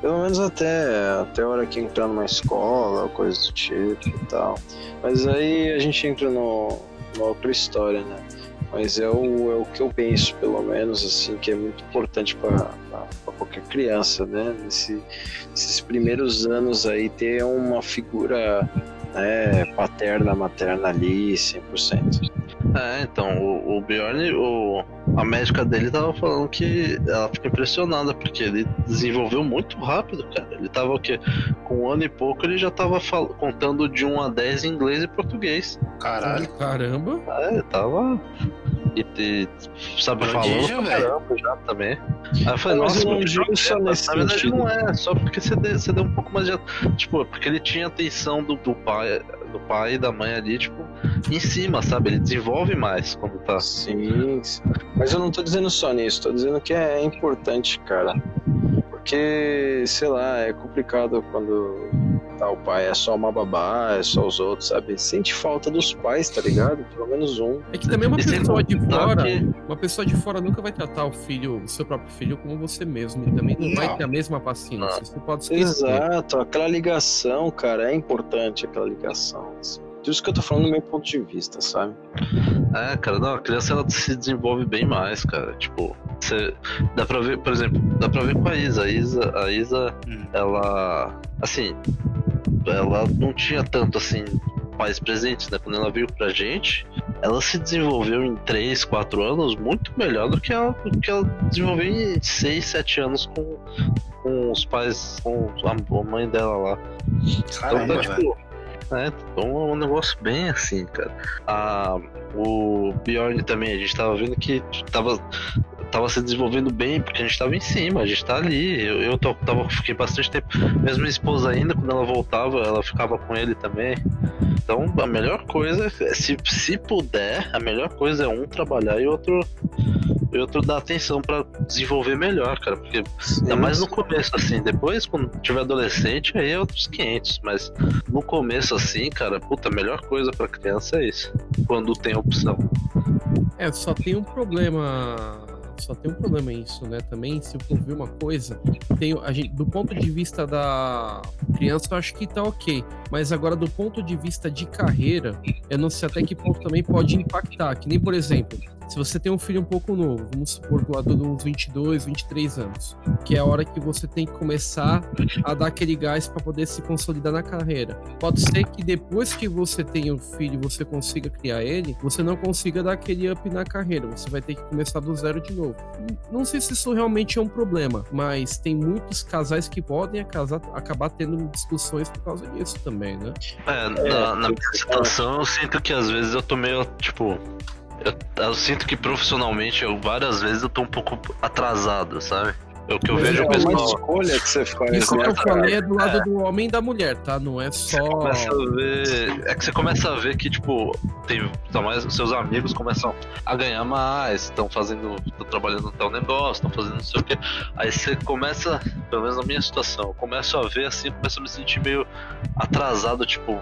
Pelo menos até, até a hora que entrar numa escola, coisa do tipo e tal. Mas aí a gente entra no, numa outra história, né? Mas é o, é o que eu penso, pelo menos, assim, que é muito importante para qualquer criança, né? Nesse, nesses primeiros anos aí, ter uma figura né, paterna, materna ali, 100%. É, então, o, o Bjorn, o, a médica dele tava falando que ela fica impressionada, porque ele desenvolveu muito rápido, cara. Ele tava o quê? Com um ano e pouco ele já tava fal- contando de 1 a 10 em inglês e português. Caralho. Caramba. É, ele tava. E, e, sabe, Prodígio, falando pra caramba já também. Aí eu falei, Mas nossa, eu não digo só na nesse verdade sentido. não é, só porque você deu, você deu um pouco mais de. Tipo, porque ele tinha atenção do, do pai, do pai e da mãe ali, tipo, em cima, sabe? Ele desenvolve mais quando tá. Sim, sim. mas eu não tô dizendo só nisso, tô dizendo que é importante, cara. Porque, sei lá, é complicado quando tá, o pai é só uma babá, é só os outros, sabe? Sente falta dos pais, tá ligado? Pelo menos um. É que também uma pessoa de fora, que- uma pessoa de fora nunca vai tratar o filho, o seu próprio filho, como você mesmo. E também não, vai Não. ter a mesma paciência. Não. Você pode esquecer. Exato, aquela ligação, cara, é importante aquela ligação. assim. Por isso que eu tô falando do meu ponto de vista, sabe? É, cara, não, a criança ela se desenvolve bem mais, cara. Tipo, você. Dá pra ver, por exemplo, dá pra ver com a Isa. A Isa, a Isa Hum. ela. Assim. Ela não tinha tanto assim. Pais presentes, né? Quando ela veio pra gente, ela se desenvolveu em 3, 4 anos muito melhor do que ela, do que ela desenvolveu em 6, 7 anos com, com os pais, com a, a mãe dela lá. Caramba, Então, velho. tipo, é, então é um negócio bem assim, cara. Ah, o Bjorn também, a gente tava vendo que tava, tava se desenvolvendo bem, porque a gente tava em cima, a gente tá ali. Eu, eu tô- tava, fiquei bastante tempo. Mesmo minha esposa ainda, quando ela voltava, ela ficava com ele também. Então a melhor coisa, é, se, se puder, a melhor coisa é um trabalhar e outro. E outro dar atenção pra desenvolver melhor, cara. Porque Ainda mais no começo, assim. Depois, quando tiver adolescente, aí é outros 500. Mas no começo, assim, cara, puta, a melhor coisa pra criança é isso. Quando tem opção. É, só tem um problema. Só tem um problema isso, né? Também, se eu for ver uma coisa, tem, a gente, do ponto de vista da criança, eu acho que tá ok. Mas agora, do ponto de vista de carreira, eu não sei até que ponto também pode impactar. Que nem, por exemplo, se você tem um filho um pouco novo, vamos supor do lado dos 22, 23 anos, que é a hora que você tem que começar a dar aquele gás para poder se consolidar na carreira. Pode ser que depois que você tenha o filho você consiga criar ele, você não consiga dar aquele up na carreira. Você vai ter que começar do zero de novo. Não sei se isso realmente é um problema, mas tem muitos casais que podem acabar tendo discussões por causa disso também, né? É, na, na minha situação, eu sinto que às vezes eu tô meio, tipo. Eu, eu sinto que profissionalmente, eu, várias vezes eu tô um pouco atrasado, sabe? É o que eu Mas vejo é o uma pessoal. escolha que você faz, Isso né, que eu falei é do lado do homem e da mulher, tá? Não é Você só. começa a ver. É que você começa a ver que, tipo, tem. tá mais, seus amigos começam a ganhar mais, estão fazendo. estão trabalhando no tal negócio, estão fazendo não sei o quê. Aí você começa, pelo menos na minha situação, eu começo a ver assim, começo a me sentir meio atrasado, tipo,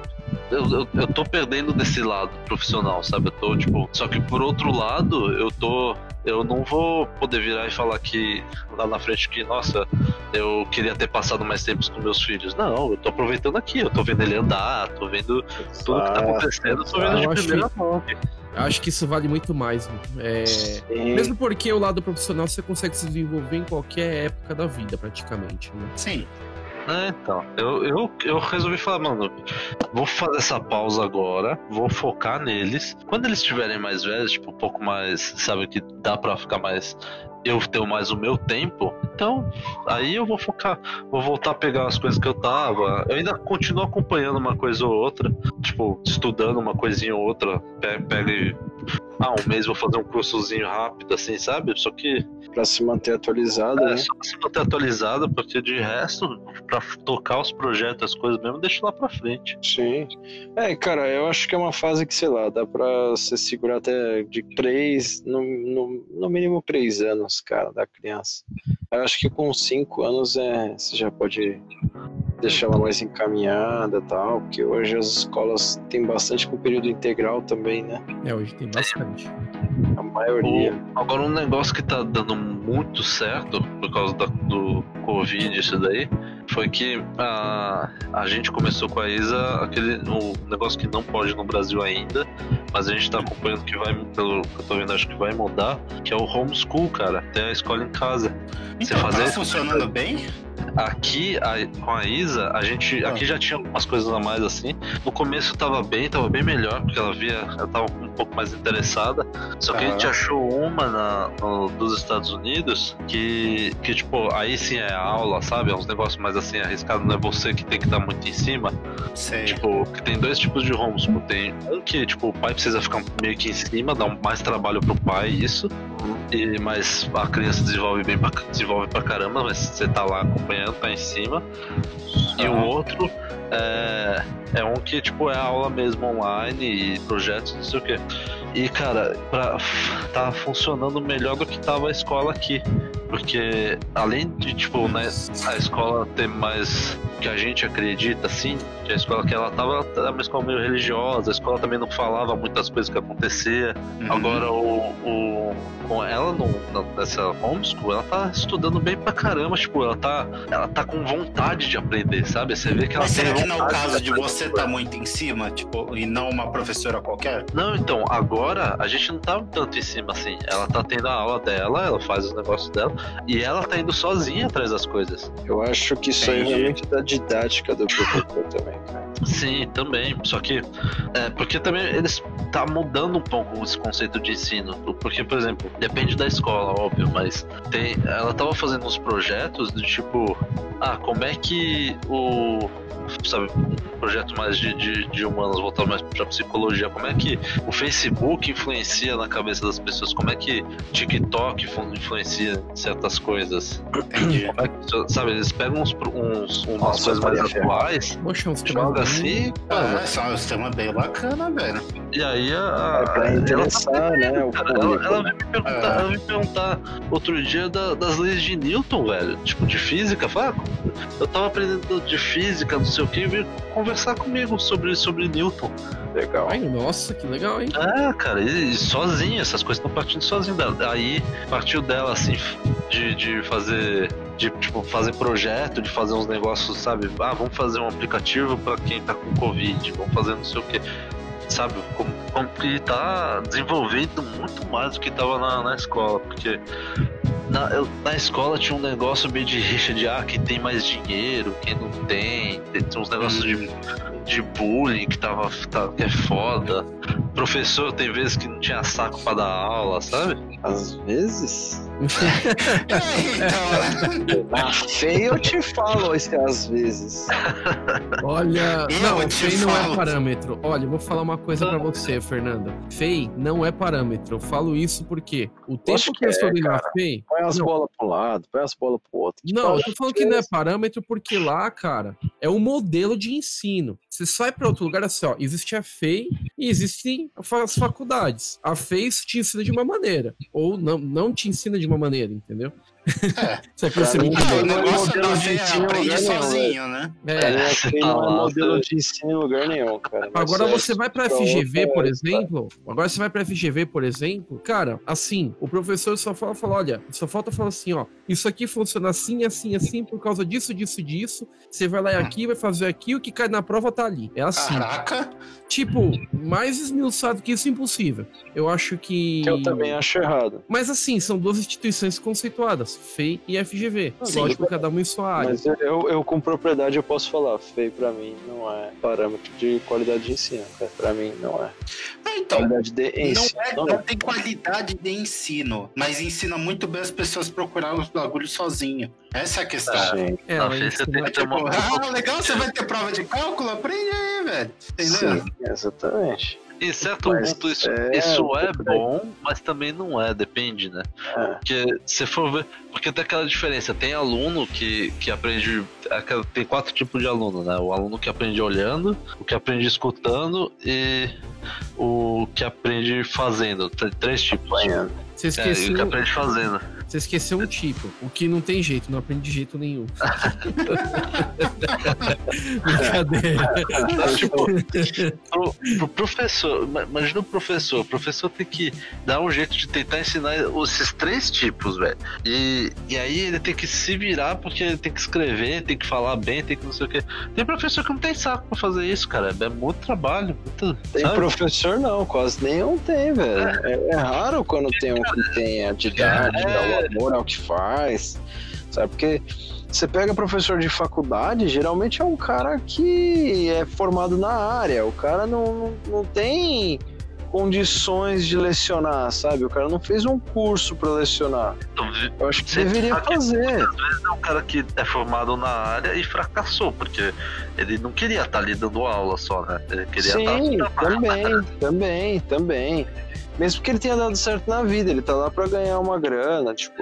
eu, eu, eu tô perdendo desse lado profissional, sabe? Eu tô, tipo. Só que por outro lado, eu tô. Eu não vou poder virar e falar que lá na frente que, nossa, eu queria ter passado mais tempos com meus filhos. Não, eu tô aproveitando aqui, eu tô vendo ele andar, tô vendo tudo que tá acontecendo, tô vendo de Eu acho primeira mão. Eu acho que isso vale muito mais. É, Sim. mesmo porque o lado profissional você consegue se desenvolver em qualquer época da vida, praticamente. Né? Sim. É, então, eu, eu, eu resolvi falar, mano, vou fazer essa pausa agora, vou focar neles. Quando eles estiverem mais velhos, tipo, um pouco mais, sabe, que dá pra ficar mais. Eu ter mais o meu tempo, então aí eu vou focar, vou voltar a pegar as coisas que eu tava. Eu ainda continuo acompanhando uma coisa ou outra, tipo, estudando uma coisinha ou outra. Pe- Pega e. Ah, um mês vou fazer um cursozinho rápido, assim, sabe? Só que Pra se manter atualizado, é, né? só se manter atualizado, porque de resto, pra tocar os projetos, as coisas mesmo, deixa lá pra frente. Sim. É, cara, eu acho que é uma fase que, sei lá, dá pra você segurar até de três, no, no, no mínimo três anos, cara, da criança. Eu acho que com cinco anos é, você já pode deixar ela mais encaminhada e tal, porque hoje as escolas têm bastante com período integral também, né? É, hoje tem bastante. A maioria. O- agora, um negócio que tá dando muito certo por causa da- do Covid, isso daí, foi que a, a gente começou com a Isa aquele um negócio que não pode no Brasil ainda, mas a gente tá acompanhando que vai, pelo que eu tô vendo, acho que vai mudar, que é o homeschool, cara, ter a escola em casa. Você Então, fazer tá funcionando bem? Aqui, a- com a Isa, a gente. Aqui já tinha algumas coisas a mais assim. No começo tava bem, tava bem melhor, porque ela via, ela tava um pouco mais interessada. Só que a gente achou uma na, no- dos Estados Unidos que, que, tipo, aí sim é aula, sabe? É uns negócios mais assim arriscados, não é você que tem que estar muito em cima. Sei. Tipo, que tem dois tipos de homeschool. Tem um que, tipo, o pai precisa ficar meio que em cima, dá mais trabalho pro pai, isso. E, mas a criança desenvolve bem pra, desenvolve pra caramba, mas você tá lá acompanhando, tá em cima. E o outro é, é um que, tipo, é aula mesmo online e projetos, não sei o quê. E, cara, pra, tá funcionando melhor do que tava a escola aqui. Porque além de, tipo, né, a escola ter mais que a gente acredita, assim, a escola que ela tava era uma escola meio religiosa, a escola também não falava muitas coisas que acontecia. Uhum. Agora o, o com ela no, nessa homeschool, ela tá estudando bem pra caramba, tipo, ela tá ela tá com vontade de aprender, sabe? Você vê que ela Mas tem será que não é o caso de aprender. você estar muito em cima, tipo, e não uma professora qualquer? Não, então, agora a gente não tá tanto em cima assim. Ela tá tendo a aula dela, ela faz os negócios dela, e ela tá indo sozinha atrás das coisas. Eu acho que isso aí é muito da didática do professor também, cara. Sim, também. Só que. É, porque também eles tá mudando um pouco esse conceito de ensino. Porque, por exemplo, depende da escola, óbvio, mas tem. Ela tava fazendo uns projetos do tipo. Ah, como é que o. Sabe, um projeto mais de, de, de humanos voltado mais pra psicologia, como é que o Facebook influencia na cabeça das pessoas, como é que TikTok influ- influencia certas coisas. Entendi. É que, sabe, eles pegam uns, uns, umas Nossa, coisas mais Maria atuais, Poxa, uns joga temas bem- assim, Ah, é um sistema bem bacana, velho. e aí a, É pra ela, interessar, né, o cara, ela, ela veio me perguntar, É. ela veio me perguntar outro dia da- das leis de Newton, velho. Tipo, de física. Fala, ah, eu tava aprendendo de física, não sei o que, e veio conversar comigo sobre, sobre Newton. Legal. Ai, nossa, que legal, hein? Ah, cara, e, e sozinha, essas coisas estão partindo sozinho dela. Aí partiu dela, assim, de, de fazer. De, tipo, fazer projeto, de fazer uns negócios, sabe? Ah, vamos fazer um aplicativo pra quem tá com Covid, vamos fazer não sei o que. Sabe? Como, como que tá desenvolvendo muito mais do que tava na, na escola, porque. Na, eu- na escola tinha um negócio meio de rixa de ah, quem tem mais dinheiro, quem não tem. Tem, tinha uns negócios de de bullying que tava tá- que é foda. Professor tem vezes que não tinha saco pra dar aula, sabe? Às vezes. Então, Ah, feio eu te falo esse às vezes. Olha, <laughs> Eu não, FEI não é parâmetro. Olha, eu vou falar uma coisa pra você, Fernanda. FEI não é parâmetro. Eu falo isso porque o tempo Lógico que eu que é, na FEI. Põe as bolas pra um lado, põe as bolas pro outro. Tipo, Não, eu tô falando que não é parâmetro porque lá, cara, é um modelo de ensino. Você sai pra outro lugar assim, ó. Existe a FEI e existem as faculdades. A FEI te ensina de uma maneira, ou não, não te ensina de uma maneira, entendeu? É. Você que o é negócio da gente ensino aprende lugar nenhum, sozinho, né? é, É, não é modelo de ensino em lugar nenhum, cara. Agora é- você vai pra FGV, outra por exemplo. Agora você vai pra FGV, por exemplo. Cara, assim, o professor só fala, fala, olha, só falta falar assim, ó, isso aqui funciona assim, assim, assim, por causa disso, disso, disso. Você vai lá e aqui, vai fazer aqui, o que cai na prova tá ali. É assim. Caraca. Tipo, mais esmiuçado que isso, impossível. Eu acho que. Que eu também acho errado. Mas assim, são duas instituições conceituadas, FEI e FGV. Sim. Lógico, cada uma em sua área. Mas eu, eu, com propriedade, eu posso falar. Feio pra mim não é parâmetro de qualidade de ensino, cara. Pra mim não é. Ah, Então, Qualidade de não, ensino. é, não tem qualidade de ensino, mas ensina muito bem as pessoas procurar os bagulhos sozinho. Essa é a questão. Sim, É, Na mas FEI você isso tem não- que ter uma. Ah, legal, você vai ter prova de cálculo? Aprende aí, velho. Entendeu? sim, exatamente. Em certo Mas ponto, isso é isso é bom, mas também não é, depende, né? É. Porque se for ver. Porque tem aquela diferença, tem aluno que, que aprende. Tem quatro tipos de aluno, né? O aluno que aprende olhando, o que aprende escutando e o que aprende fazendo. Tem três tipos. Você É, e o que esqueceu, aprende fazendo. Você esqueceu um tipo, o que não tem jeito, não aprende de jeito nenhum. <laughs> Brincadeira. Tipo, pro, pro professor, ima- imagina o professor, o professor tem que dar um jeito de tentar ensinar esses três tipos, velho. E, e aí ele tem que se virar porque ele tem que escrever, tem que falar bem, tem que não sei o quê. Tem professor que não tem saco pra fazer isso, cara. É muito trabalho. Muito, Tem sabe? professor não, quase nenhum tem, velho. É, é raro quando tem um que tem a didática, É. o amor ao que faz, sabe? Porque você pega professor de faculdade, geralmente é um cara que é formado na área, o cara não, não, tem condições de lecionar, sabe? O cara não fez um curso pra lecionar. Então, Eu acho que Você deveria sabe que fazer. é um cara que é formado na área e fracassou, porque ele não queria estar ali dando aula só, né? Ele queria Sim, estar. também, também, também. Mesmo que ele tenha dado certo na vida, ele tá lá pra ganhar uma grana, tipo,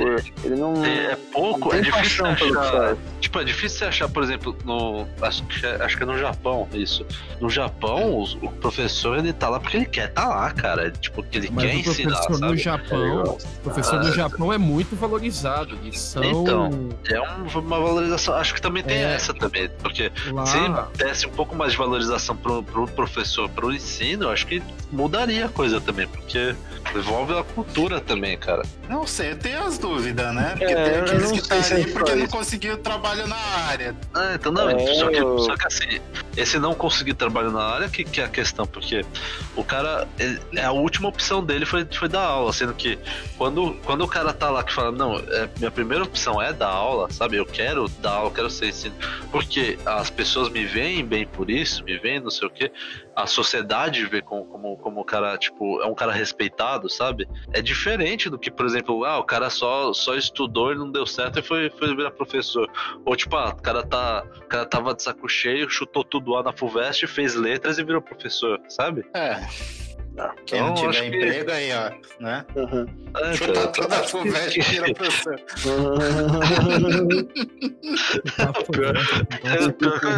ele não. É pouco, não é difícil achar. Tipo, é difícil você achar, por exemplo, no. Acho que é, acho que é no Japão, isso. No Japão, os- o professor ele tá lá porque ele quer tá lá, cara. Tipo, que ele Mas quer o ensinar, professor no sabe? Japão, o professor no Ah. Japão é muito valorizado. Eles são Então, É um- uma valorização. Acho que também tem É. essa também. Porque lá. se desse um pouco mais de valorização pro, pro professor, pro ensino, eu acho que mudaria a coisa também. Porque envolve a cultura também, cara. Não sei, eu tenho as dúvidas, né? Porque É, tem aqueles não que tá se ali é porque não conseguiu trabalho na área. Ah, então não, É, só, que, só que assim, esse não conseguir trabalho na área que, que é a questão, porque o cara, ele- é a última opção dele foi, foi dar aula, sendo que quando, quando o cara tá lá que fala, não, é, minha primeira opção é dar aula, sabe? Eu quero dar aula, eu quero ser ensino, porque as pessoas me veem bem por isso, me veem não sei o que, a sociedade vê como, como, como o cara, tipo, é um cara respeitado, sabe? É diferente do que, por exemplo, ah, o cara só, só estudou e não deu certo e foi, foi virar professor. Ou tipo, ah, o cara, tá, o cara tava de saco cheio, chutou tudo lá na FUVEST, fez letras e virou professor, sabe? É. Ah, Quem não Então, acho tiver que- emprego aí, ó, né? Uhum. Cara, toda a FUVEST e vira professor. É, pior que eu,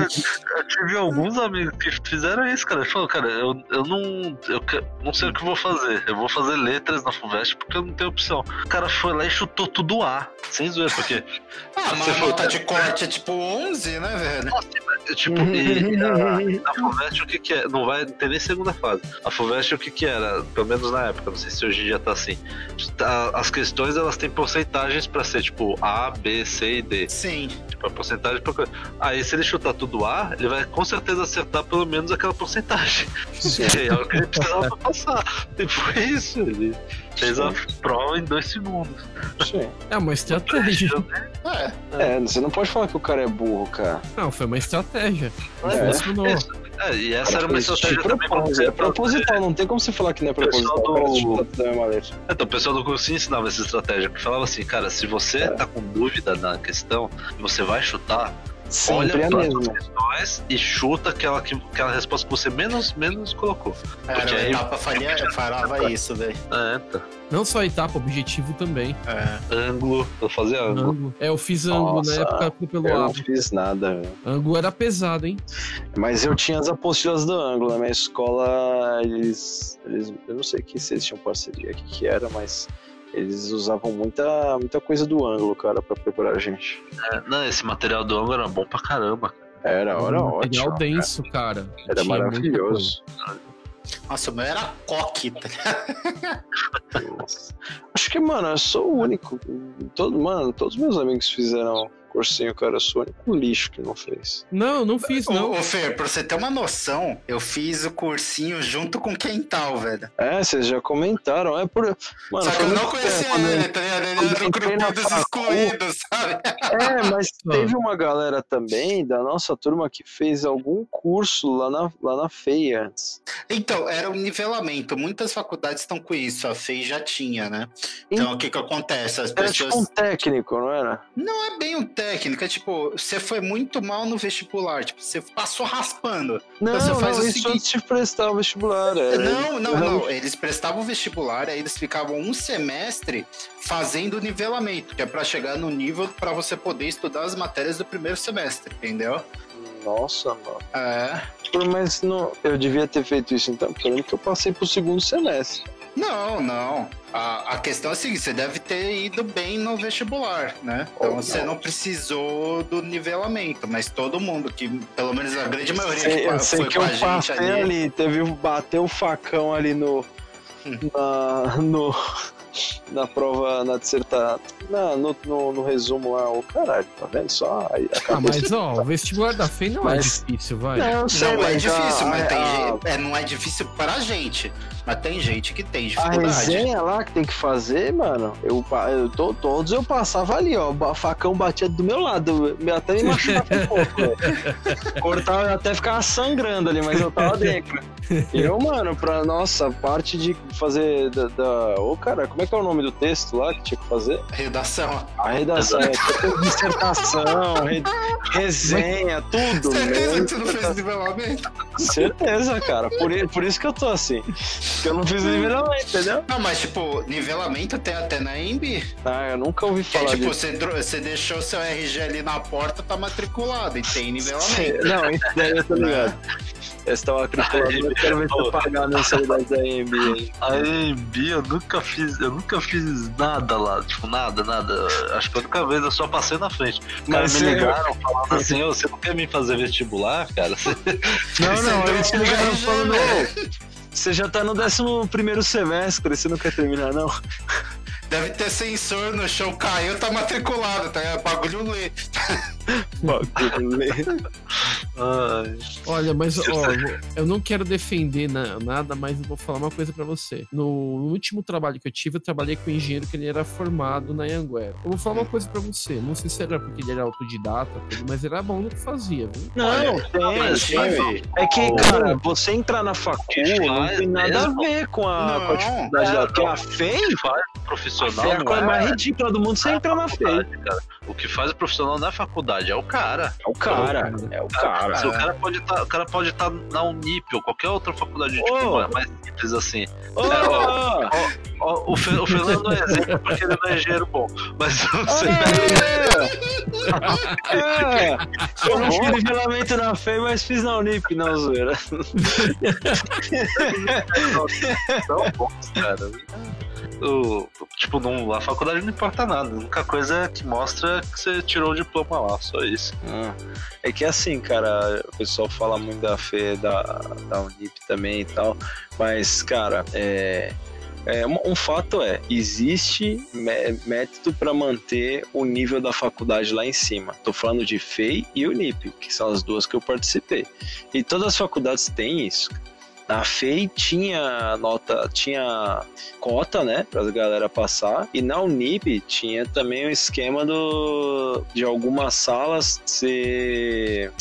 eu tive alguns amigos que fizeram isso, cara. Ele falou, cara, eu, eu não. Eu que- não sei o que eu vou fazer. Eu vou fazer letras na FUVEST porque eu não tenho opção. O cara foi lá e chutou tudo A, sem zoeira, porque. <laughs> Ah, mas Você a nota de corte é tipo 11, né, velho? Tipo, e, e a, a FUVEST o que, que é? Não vai ter nem segunda fase. A FUVEST o que, que era? Pelo menos na época, não sei se hoje em dia tá assim. A- As questões elas têm porcentagens pra ser tipo A, B, C e D. Sim. Tipo, a porcentagem por coisa. Aí se ele chutar tudo A, ele vai com certeza acertar pelo menos aquela porcentagem. Sim. <laughs> E aí é o que ele precisava pra passar. E foi isso. Ele fez a prova em dois segundos. Sim. É uma estratégia. É. É, você não pode falar que o cara é burro, cara. Não, foi uma estratégia. É. funcionou. É, e essa era uma Isso, estratégia também propósito. É proposital, não tem como você falar que não é proposital. Cara do- da mesma letra. Então, o pessoal do cursinho ensinava essa estratégia, que falava assim, cara, se você É. tá com dúvida na questão, você vai chutar, olha Sempre é a para as questões e chuta aquela, que- aquela resposta que você menos, menos colocou. Era, Porque a aí- etapa faria, farava isso, velho. É, tá. Não só etapa, objetivo também. É. Ângulo, eu fazia ângulo. Ângulo. É, eu fiz ângulo Nossa, na época pelo Eu não fiz nada, velho. Ângulo era pesado, hein? Mas eu tinha as apostilas do ângulo. Na minha escola, eles. eles eu não sei que se eles tinham parceria, o que, que era, mas Eles usavam muita, muita coisa do ângulo, cara, pra preparar a gente. É, não, esse material do ângulo era bom pra caramba. Era, era um material ótimo. denso, cara. Era Tinha maravilhoso. Nossa, o meu era coque, tá. Acho que, mano, eu sou o único. Todo, mano, todos meus amigos fizeram cursinho, cara. Eu sou o único lixo que não fez. Não, não fiz, não. Ô, ô, Fer, pra você ter uma noção, eu fiz o cursinho junto com Quental, velho. É, vocês já comentaram. É por. Mano, Só que eu não conhecia tempo, né? ele, tá ligado? Ele era do grupo dos excluídos, sabe? É, mas <laughs> Ah. teve uma galera também da nossa turma que fez algum curso lá na, lá na feia antes. Então, era um nivelamento. Muitas faculdades estão com isso. A FEI já tinha, né? Então, o que que acontece? As Era pessoas... tipo um técnico, não era? Não é bem um técnico, é tipo, você foi muito mal no vestibular, tipo, você passou raspando. Não, Então você faz não, o seguinte- de prestar o vestibular. Era, Não, não, era- não. Eles prestavam vestibular, aí eles ficavam um semestre fazendo nivelamento, que é pra chegar no nível pra você poder estudar as matérias do primeiro semestre, entendeu? Nossa, mano. É. Pô, Mas não, eu devia ter feito isso então, porque eu passei pro segundo semestre. Não, não. A, a questão é a seguinte: você deve ter ido bem no vestibular, né? Então Oh, você não. não precisou do nivelamento, mas todo mundo, que pelo menos a grande maioria Sei- que eu sei foi que com eu a gente ali. ali, teve um bateu o facão ali no. <laughs> Na, no, na prova, na dissertação. Na, no, no, no resumo lá, o caralho, tá vendo? Só aí Ah, mas ó, o vestibular da FEI não Mas- é difícil, vai. Não, sei, Não é mas difícil, a- mas tem a- gente. É, não é difícil pra gente. Mas tem gente que tem A dificuldade. resenha lá que tem que fazer, mano, eu, eu to- todos eu passava ali, ó. O facão batia do meu lado. Até me machucava um pouco. <laughs> Cortava até ficava sangrando ali, mas eu tava dentro. Eu, mano, pra nossa parte de fazer da. da- Ô, cara, como é que é o nome do texto lá que tinha que fazer? Redação. A redação, é, tinha dissertação, re- resenha, tudo. Certeza né? que você não fez nivelamento? Certeza, cara. Por, por isso que eu tô assim. Eu não fiz nivelamento, entendeu? Não, mas tipo, nivelamento tem até na EMB. Ah, eu nunca ouvi Que é falar tipo, disso. você, você deixou seu RG ali na porta, tá matriculado e tem nivelamento. Não, isso daí eu tô ligado. Eu estava matriculado, eu quero ver se eu pagar a mensalidade da AMB. A AMB eu nunca fiz, eu nunca fiz nada lá, tipo, nada, nada. Acho que a única vez eu só passei na frente. Os caras Mas me ligaram falando assim, ô, você não quer me fazer vestibular, cara? <laughs> Não, não, eles me ligaram falando, né? "Ô, você já tá no 11 primeiro semestre, você não quer terminar, não? Deve ter sensor no chão, caiu, tá matriculado, tá? ligado? Bagulho lê. <laughs> Olha, mas ó, <laughs> eu não quero defender na- nada, mas eu vou falar uma coisa pra você. No, último trabalho que eu tive, eu trabalhei com um engenheiro que ele era formado na Anguera. Eu vou falar uma coisa pra você. Não sei se era porque ele era autodidata, mas era bom no que fazia, viu? Não, Olha, tem, mas tem. É que, cara, você entrar na facul não faz tem nada mesmo? a ver com a, com a Não, dificuldade é, da não. a FEI, faz a profissional FEI é a não coisa é, mais ridícula do mundo, você entra na FEI. faculdade, cara. O que faz o profissional não é faculdade, é o cara. É o cara, é o cara. Se o cara pode estar, o cara pode estar na Unip ou qualquer outra faculdade tipo, Ô. mais simples assim. Ô, É, ó, Ó, o, Fe- o Fernando não é exemplo porque ele não é engenheiro bom, mas você É. É. Eu não <laughs> fiz nivelamento na FEI, mas fiz na Unip, não, zoeira. são bons, cara. O, tipo, não, a faculdade não importa nada. A única coisa é que mostra que você tirou o diploma lá, só isso. Ah, É que assim, cara, o pessoal fala muito da FE, da, da Unip também e tal, mas, cara, é. é, um, fato é, existe mé- método para manter o nível da faculdade lá em cima. Tô falando de FEI e Unip, que são as duas que eu participei. E todas as faculdades têm isso. Na FEI tinha nota, tinha cota, né, pra galera passar, e na Unip tinha também o esquema do de algumas salas ser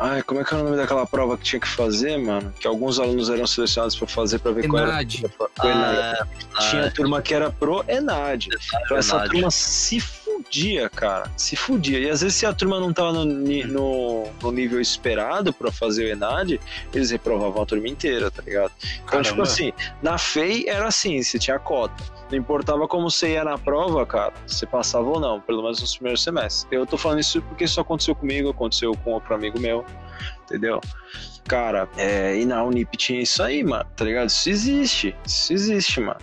Ai, como é que é o nome daquela prova que tinha que fazer, mano? Que alguns alunos eram selecionados pra fazer pra ver qual era. Enad. O Enad. Ah, Tinha ah, turma que era pro Enad. Então essa Enad. turma se fudia, cara. Se fudia. E às vezes se a turma não tava no, no, no nível esperado pra fazer o Enad, eles reprovavam a turma inteira, tá ligado? Então, tipo Caramba. assim, na FEI era assim, você tinha cota. Não importava como você ia na prova, cara, você passava ou não, pelo menos nos primeiros semestres. Eu tô falando isso porque isso aconteceu comigo, aconteceu com outro amigo meu, entendeu? Cara, é, e na Unip tinha isso aí, mano, tá ligado? Isso existe, isso existe, mano.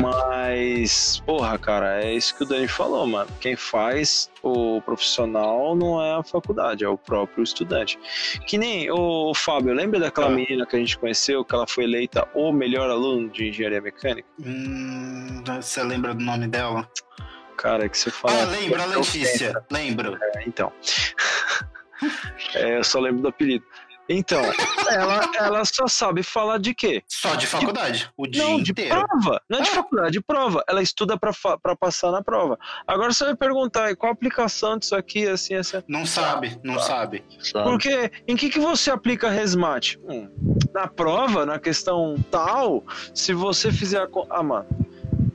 Mas, porra, cara, é isso que o Dani falou, mano. Quem faz o profissional não é a faculdade, é o próprio estudante. Que nem o Fábio, lembra daquela Ah. menina que a gente conheceu, que ela foi eleita o melhor aluno de engenharia mecânica? Hum, você lembra do nome dela? Cara, que você fala. Ah, lembro, a Letícia. Lembro. É, então. <laughs> É, eu só lembro do apelido. Então, ela, ela só sabe falar de quê? Só de faculdade. O dia Não, de inteiro. prova. Não é de Ah. faculdade, de prova. Ela estuda pra passar na prova. Agora você vai perguntar, e qual a aplicação disso aqui, assim, assim. Não sabe, não sabe. sabe? Porque em que, que você aplica resmate? Hum, na prova, na questão tal, se você fizer a. Ah, mano.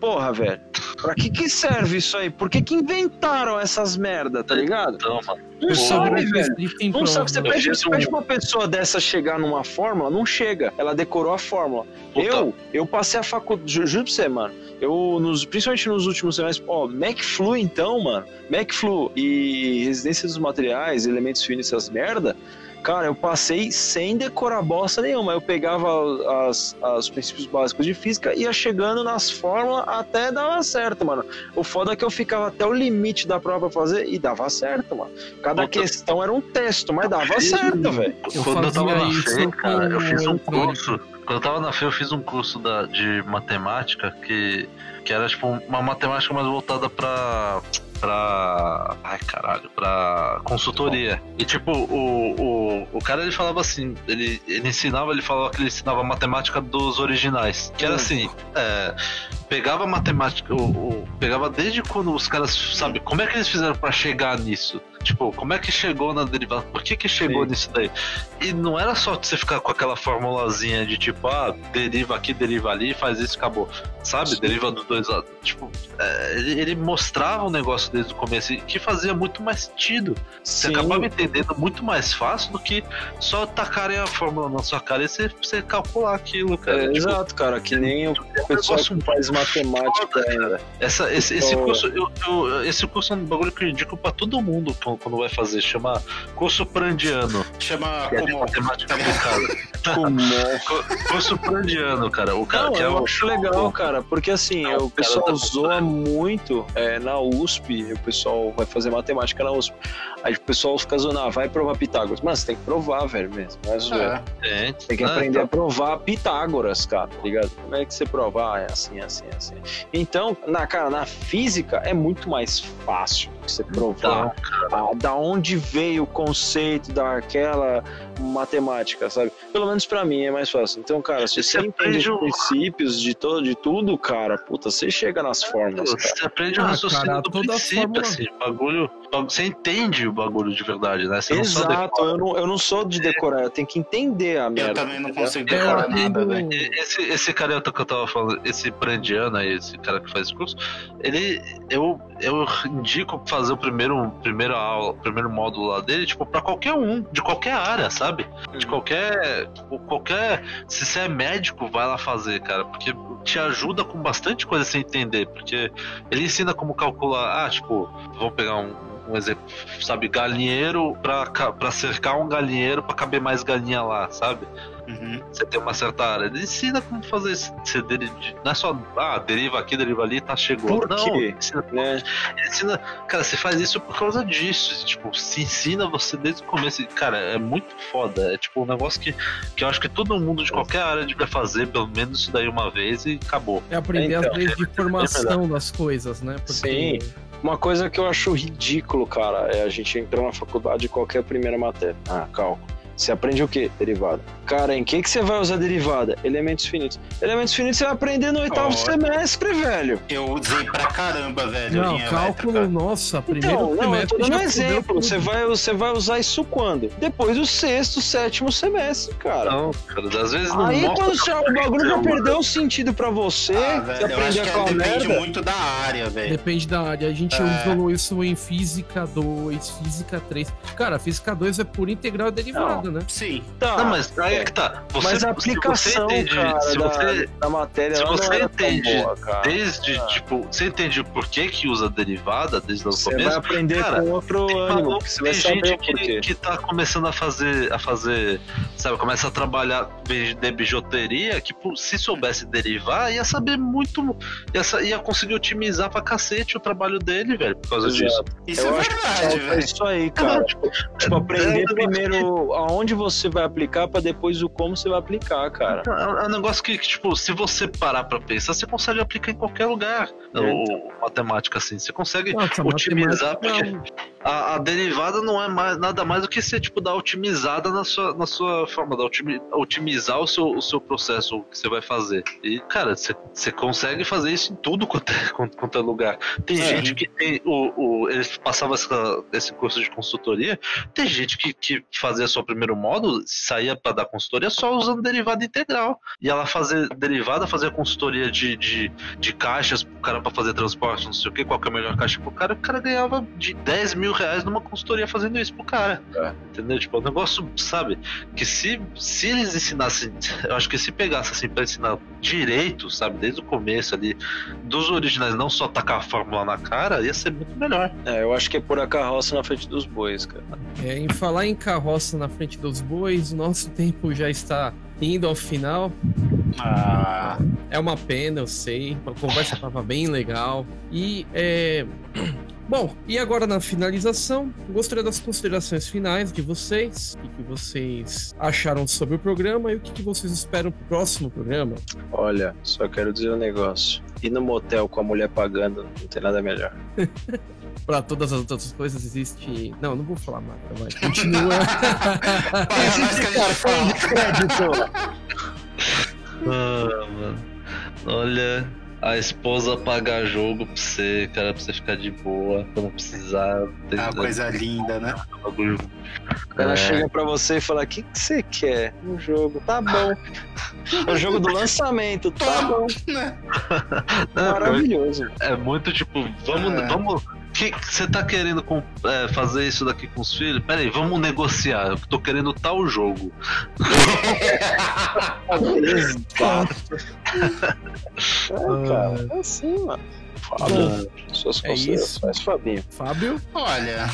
Porra, velho. Pra que que serve isso aí? Por que que inventaram essas merda, tá ligado? Então, mano, Não sabe, velho. Não sabe, você pede, você pede um- uma pessoa dessa chegar numa fórmula, não chega. Ela decorou a fórmula. Puta. Eu, eu passei a faculdade, ju- juro pra você, mano. Eu, nos, principalmente nos últimos semestres, ó, MacFlu então, mano. MacFlu e residência dos materiais, elementos finos, essas merda. Cara, eu passei sem decorar bosta nenhuma. Eu pegava as, as- os princípios básicos de física e ia chegando nas fórmulas até dava certo, mano. O foda é que eu ficava até o limite da prova pra fazer e dava certo, mano. Cada Puta. questão era um texto, mas dava fiz certo, velho. Eu Quando eu tava na isso FE, cara, eu fiz um curso. Quando eu tava na FE, eu fiz um curso da, de matemática que, que era tipo uma matemática mais voltada pra. Pra. Ai caralho, pra consultoria. E tipo, o, o, o cara ele falava assim, ele, ele ensinava, ele falava que ele ensinava matemática dos originais. Que era assim, é, pegava matemática, o, pegava desde quando os caras, sabe, como é que eles fizeram pra chegar nisso? Tipo, como é que chegou na derivada? Por que que chegou Sim. nisso daí? E não era só você ficar com aquela formulazinha de tipo, ah, deriva aqui, deriva ali, faz isso, acabou. Sabe? Sim. Deriva dos dois lados. Tipo, é, ele, ele mostrava o negócio desde o começo que fazia muito mais sentido. Você Sim. acabava entendendo muito mais fácil do que só tacarem a fórmula na sua cara e você, você calcular aquilo, cara. É, Tipo, exato, cara, que nem o é um pessoal que faz matemática foda, ainda. essa, esse, esse Então- curso, eu, eu- esse curso é um bagulho que eu indico pra todo mundo quando, vai fazer. Chama curso prandiano. Chama Que é como. matemática aplicada. <laughs> Como? Cu- curso prandiano, cara. O cara Não, que é eu o, acho legal, cara, porque assim, Não, o o pessoal tá zoa muito é, na USP, o pessoal vai fazer matemática na USP. Aí o pessoal fica zoando, ah, vai provar Pitágoras. Mas você tem que provar, velho, mesmo. Não é. É, Gente, Tem que né, aprender tá- a provar Pitágoras, cara, tá ligado? Como é que você prova? Ah, é assim, assim, assim. Então, na, cara, na física é muito mais fácil você provar Então, ah, da onde veio o conceito daquela matemática, sabe? Pelo menos pra mim é mais fácil. Então, cara, se você você entende os princípios de, todo, de tudo, cara, puta, você chega nas fórmulas, cara. Você aprende o Ah, raciocínio cara, do princípio, fórmula- assim, bagulho- Você entende o bagulho de verdade, né? Você não só Exato, eu não, eu não sou de decorar, eu tenho que entender a eu merda. também não consigo Eu decorar nada, aprendo- velho. Esse, esse cara que eu tava falando, esse Brandiano aí, esse cara que faz curso, ele. Eu, eu indico fazer o primeiro, primeiro aula, o primeiro módulo lá dele, tipo, pra qualquer um, de qualquer área, sabe? De qualquer. tipo, qualquer. Se você é médico, vai lá fazer, cara. Porque te ajuda com bastante coisa sem entender. Porque ele ensina como calcular. Ah, tipo, vamos pegar um. Um exemplo, sabe, galinheiro pra cercar um galinheiro pra caber mais galinha lá, sabe? Uhum. você tem uma certa área. Ele ensina como fazer isso. Você não é só, ah, deriva aqui, deriva ali, tá, chegou. Por não, ensina, ele ensina- cara, você faz isso por causa disso. Tipo, se ensina você desde o começo. Cara, é muito foda. É tipo um negócio que, que eu acho que todo mundo de qualquer área devia fazer, pelo menos isso daí uma vez e acabou. É aprender Então, as leis de formação das coisas, né? Porque Uma coisa que eu acho ridículo, cara, é a gente entrar na faculdade e qualquer primeira matéria. Ah, cálculo. Você aprende o quê? Derivada. Cara, em que, que você vai usar derivada? Elementos finitos. Elementos finitos você vai aprender no oitavo Ó. semestre, velho. Eu usei pra caramba, velho. Não, linha cálculo, elétrica. nossa, primeiro Então, não, eu semestre tô dando um exemplo. Você vai, você vai usar isso quando? Depois do sexto, sétimo semestre, cara. Não, cara, às vezes não Aí quando já, o bagulho já perdeu o sentido pra você, Ah, você velho, eu acho aprender que aquela depende merda. muito da área, velho. Depende da área. A gente É. usou isso em Física 2, Física 3. Cara, Física 2 é pura integral e derivada, né? Sim. Tá, Não, mas aí é que tá. Você, mas a se aplicação, você entende, cara, se da, você, da matéria se você entende boa, cara. desde, Ah. tipo, você entende o porquê que usa derivada desde o Você começo? vai aprender Cara, com outro Tem ânimo, você tem saber gente que, que tá começando a fazer, a fazer, sabe, começa a trabalhar de bijuteria, que se soubesse derivar, ia saber muito, ia, ia conseguir otimizar pra cacete o trabalho dele, velho, por causa Exato. disso. Isso Eu é verdade, falta velho. isso aí, cara. tipo, Tipo, aprender é primeiro aonde você vai aplicar pra depois o como você vai aplicar, cara. É um negócio que, que, tipo, se você parar pra pensar, você consegue aplicar em qualquer lugar. O, matemática, assim. Você consegue Nossa, otimizar, porque a, a derivada não é mais, nada mais do que você, tipo, dar otimizada na sua, na sua forma, otimi- otimizar o seu, o seu processo, o que você vai fazer. E, cara, você, consegue fazer isso em tudo quanto é, <laughs> quanto, quanto é lugar. Tem É. gente que tem. O, o, eles passavam essa- esse curso de consultoria, tem gente que, que fazia só o primeiro módulo, saía pra dar consultoria só usando derivada integral. E ela fazer derivada, fazer consultoria de, de, de caixas pro cara pra fazer transporte, não sei o que, qual que é a melhor caixa pro cara, o cara ganhava de 10 mil reais numa consultoria fazendo isso pro cara. É. Entendeu? Tipo, é um negócio, sabe? Que se, se eles ensinassem, eu acho que se pegasse assim pra ensinar direito, sabe, desde o começo ali, dos originais, não só tacar a fórmula na cara, ia ser muito melhor. É, eu acho que é pôr a carroça na frente dos bois, cara. É, em falar em carroça na frente dos bois, o nosso <laughs> tempo já está indo ao final. Ah, É uma pena, eu sei. A conversa estava bem legal. E é. Bom, e agora na finalização, gostaria das considerações finais de vocês. O que, vocês acharam sobre o programa e o que, vocês esperam pro próximo programa. Olha, só quero dizer um negócio. Ir no motel com a mulher pagando, não tem nada melhor. <laughs> Para todas as outras coisas existe. Não, não vou falar mais. Vai. <laughs> Continua. que a gente fala. <laughs> Ah, mano. Olha, a esposa pagar jogo pra você, cara, pra você ficar de boa, pra não precisar. ter- É uma coisa linda, né? Ela É. chega pra você e fala: O que, que você quer? Um jogo. Tá bom. <laughs> É o jogo do lançamento. Tá bom. <laughs> Não, Maravilhoso. É muito tipo, vamos. É. vamos que você tá querendo com- é, fazer isso daqui com os filhos? Pera aí, vamos negociar. Eu tô querendo tal jogo. Exato. É, cara. É assim, mano. Fábio. Suas é considerações, Fabinho. Fábio? Olha,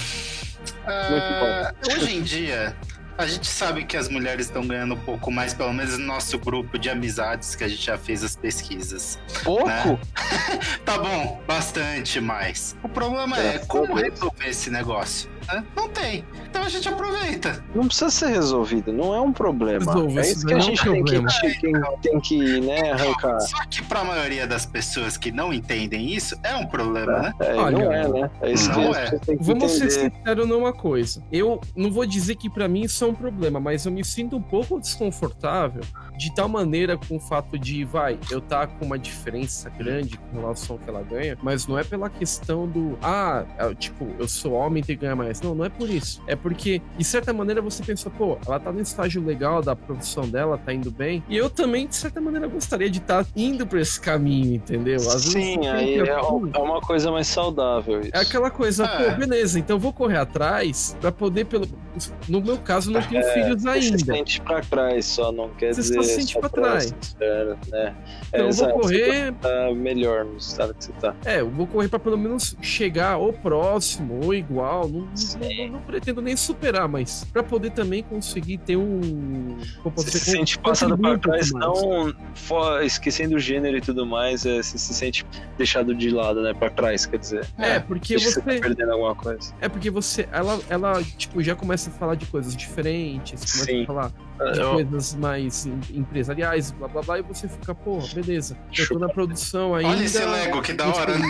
ah, hoje em dia, a gente sabe que as mulheres estão ganhando um pouco mais, pelo menos no nosso grupo de amizades que a gente já fez as pesquisas. Pouco? <laughs> Tá bom, bastante mais. O problema é a como resolver esse negócio. Né? Não tem. Então a gente aproveita. Não precisa ser resolvido, não é um problema. Resolve, é isso que a não é um gente tem que, tem, tem que né, arrancar. Só que pra maioria das pessoas que não entendem isso, é um problema, né? É, Olha, não é, né? É isso que não as é. têm que Vamos ser entender. sinceros numa coisa. Eu não vou dizer que pra mim isso é um problema, mas eu me sinto um pouco desconfortável de tal maneira com o fato de, vai, eu tá com uma diferença grande com relação ao que ela ganha, mas não é pela questão do, ah, é, tipo, eu sou homem e tenho que ganhar mais. Não, não é por isso. É porque, de certa maneira, você pensa, pô, ela tá no estágio legal da profissão dela, tá indo bem, e eu também, de certa maneira, gostaria de estar indo pra esse caminho, entendeu? Às vezes Sim, você aí é, "Pô, é uma coisa mais saudável isso. é aquela coisa, É. pô, beleza, então eu vou correr atrás pra poder, pelo. No meu caso, não tenho filhos Você se ainda. sente pra trás, só não quer Você dizer. só se sente pra trás. né? Então eu vou correr, Você tá melhor no estado que você tá. é, eu vou correr pra pelo menos chegar ou próximo ou igual. Não, não, Sim. não pretendo nem superar, mas pra poder também conseguir ter um. Você dizer, se sente passado pra pouco trás, não fo- esquecendo o gênero e tudo mais, é, você se sente deixado de lado, né? Pra trás, quer dizer. É, porque Acho que você tá você. perdendo alguma coisa. É porque você. Ela, ela, tipo, já começa a falar de coisas diferentes, começa Sim. a falar Eu- coisas mais em- empresariais, blá blá blá, e você fica, porra, beleza. Eu tô na produção ainda. Olha esse Lego, que da hora, né?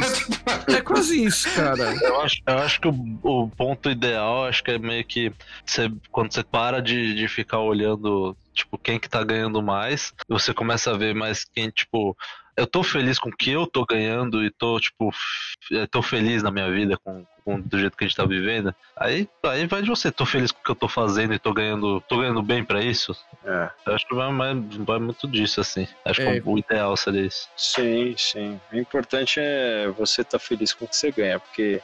É quase isso, cara. <laughs> Eu acho, eu acho que o, o ponto ideal, acho que é meio que você, quando você para de, de ficar olhando, tipo, quem que tá ganhando mais, você começa a ver mais quem, tipo, eu tô feliz com o que eu tô ganhando e tô, tipo, eu tô feliz na minha vida com, com- do jeito que a gente tá vivendo. Aí, aí vai de você, tô feliz com o que eu tô fazendo e tô ganhando, tô ganhando bem pra isso. É, Eu acho que vai, mais- vai muito disso, assim. Acho É. que o ideal seria isso. Sim, sim. O importante é você estar feliz com o que você ganha, porque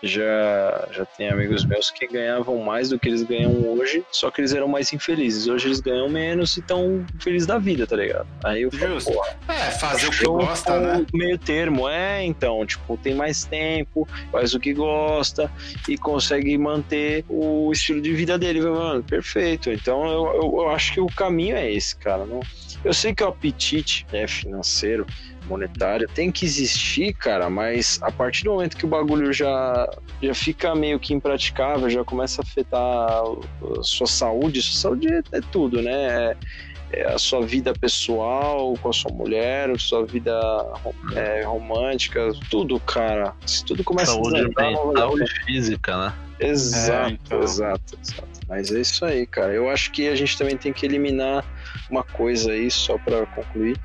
Já, já tem amigos meus que ganhavam mais do que eles ganham hoje, só que eles eram mais infelizes. Hoje eles ganham menos e estão felizes da vida, tá ligado? Aí eu falo, Justo. É, fazer o que eu gosta, né? Meio termo, é, então, tipo, tem mais tempo, faz o que gosta e consegue manter o estilo de vida dele, mano, perfeito. Então eu, eu, eu acho que o caminho é esse, cara. Não, eu sei que o apetite é financeiro, monetário, tem que existir, cara, mas a partir do momento que o bagulho já, já fica meio que impraticável, já começa a afetar a sua saúde, sua saúde é, é tudo, né? É, é a sua vida pessoal com a sua mulher, a sua vida é, romântica, tudo, cara. Se tudo começa Saúde a mental dar e física, né? Exato, É, então. exato, exato. Mas é isso aí, cara. Eu acho que a gente também tem que eliminar uma coisa aí, só pra concluir.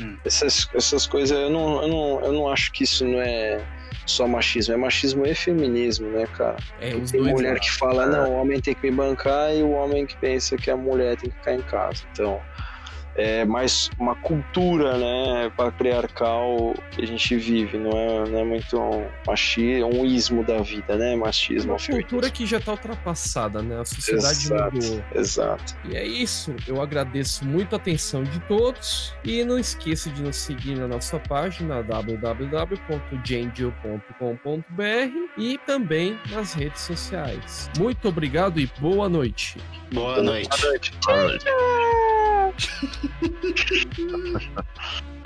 Hum. Essas, essas coisas, eu não, eu, não, eu não acho que isso não é só machismo, é machismo e feminismo, né, cara? É, os Tem dois. mulher lados. que fala, não, o homem tem que me bancar e o homem que pensa que a mulher tem que ficar em casa. Então, é mais uma cultura, né, patriarcal que a gente vive, não é, não é muito um machismo, um ismo da vida, né, machismo. Uma feminismo. cultura que já tá ultrapassada, né? A sociedade Exato. mudou. Exato. E é isso. Eu agradeço muito a atenção de todos. E não esqueça de nos seguir na nossa página www.jangel.com.br e também nas redes sociais. Muito obrigado e boa noite. Boa noite. Boa noite. ハハハハ!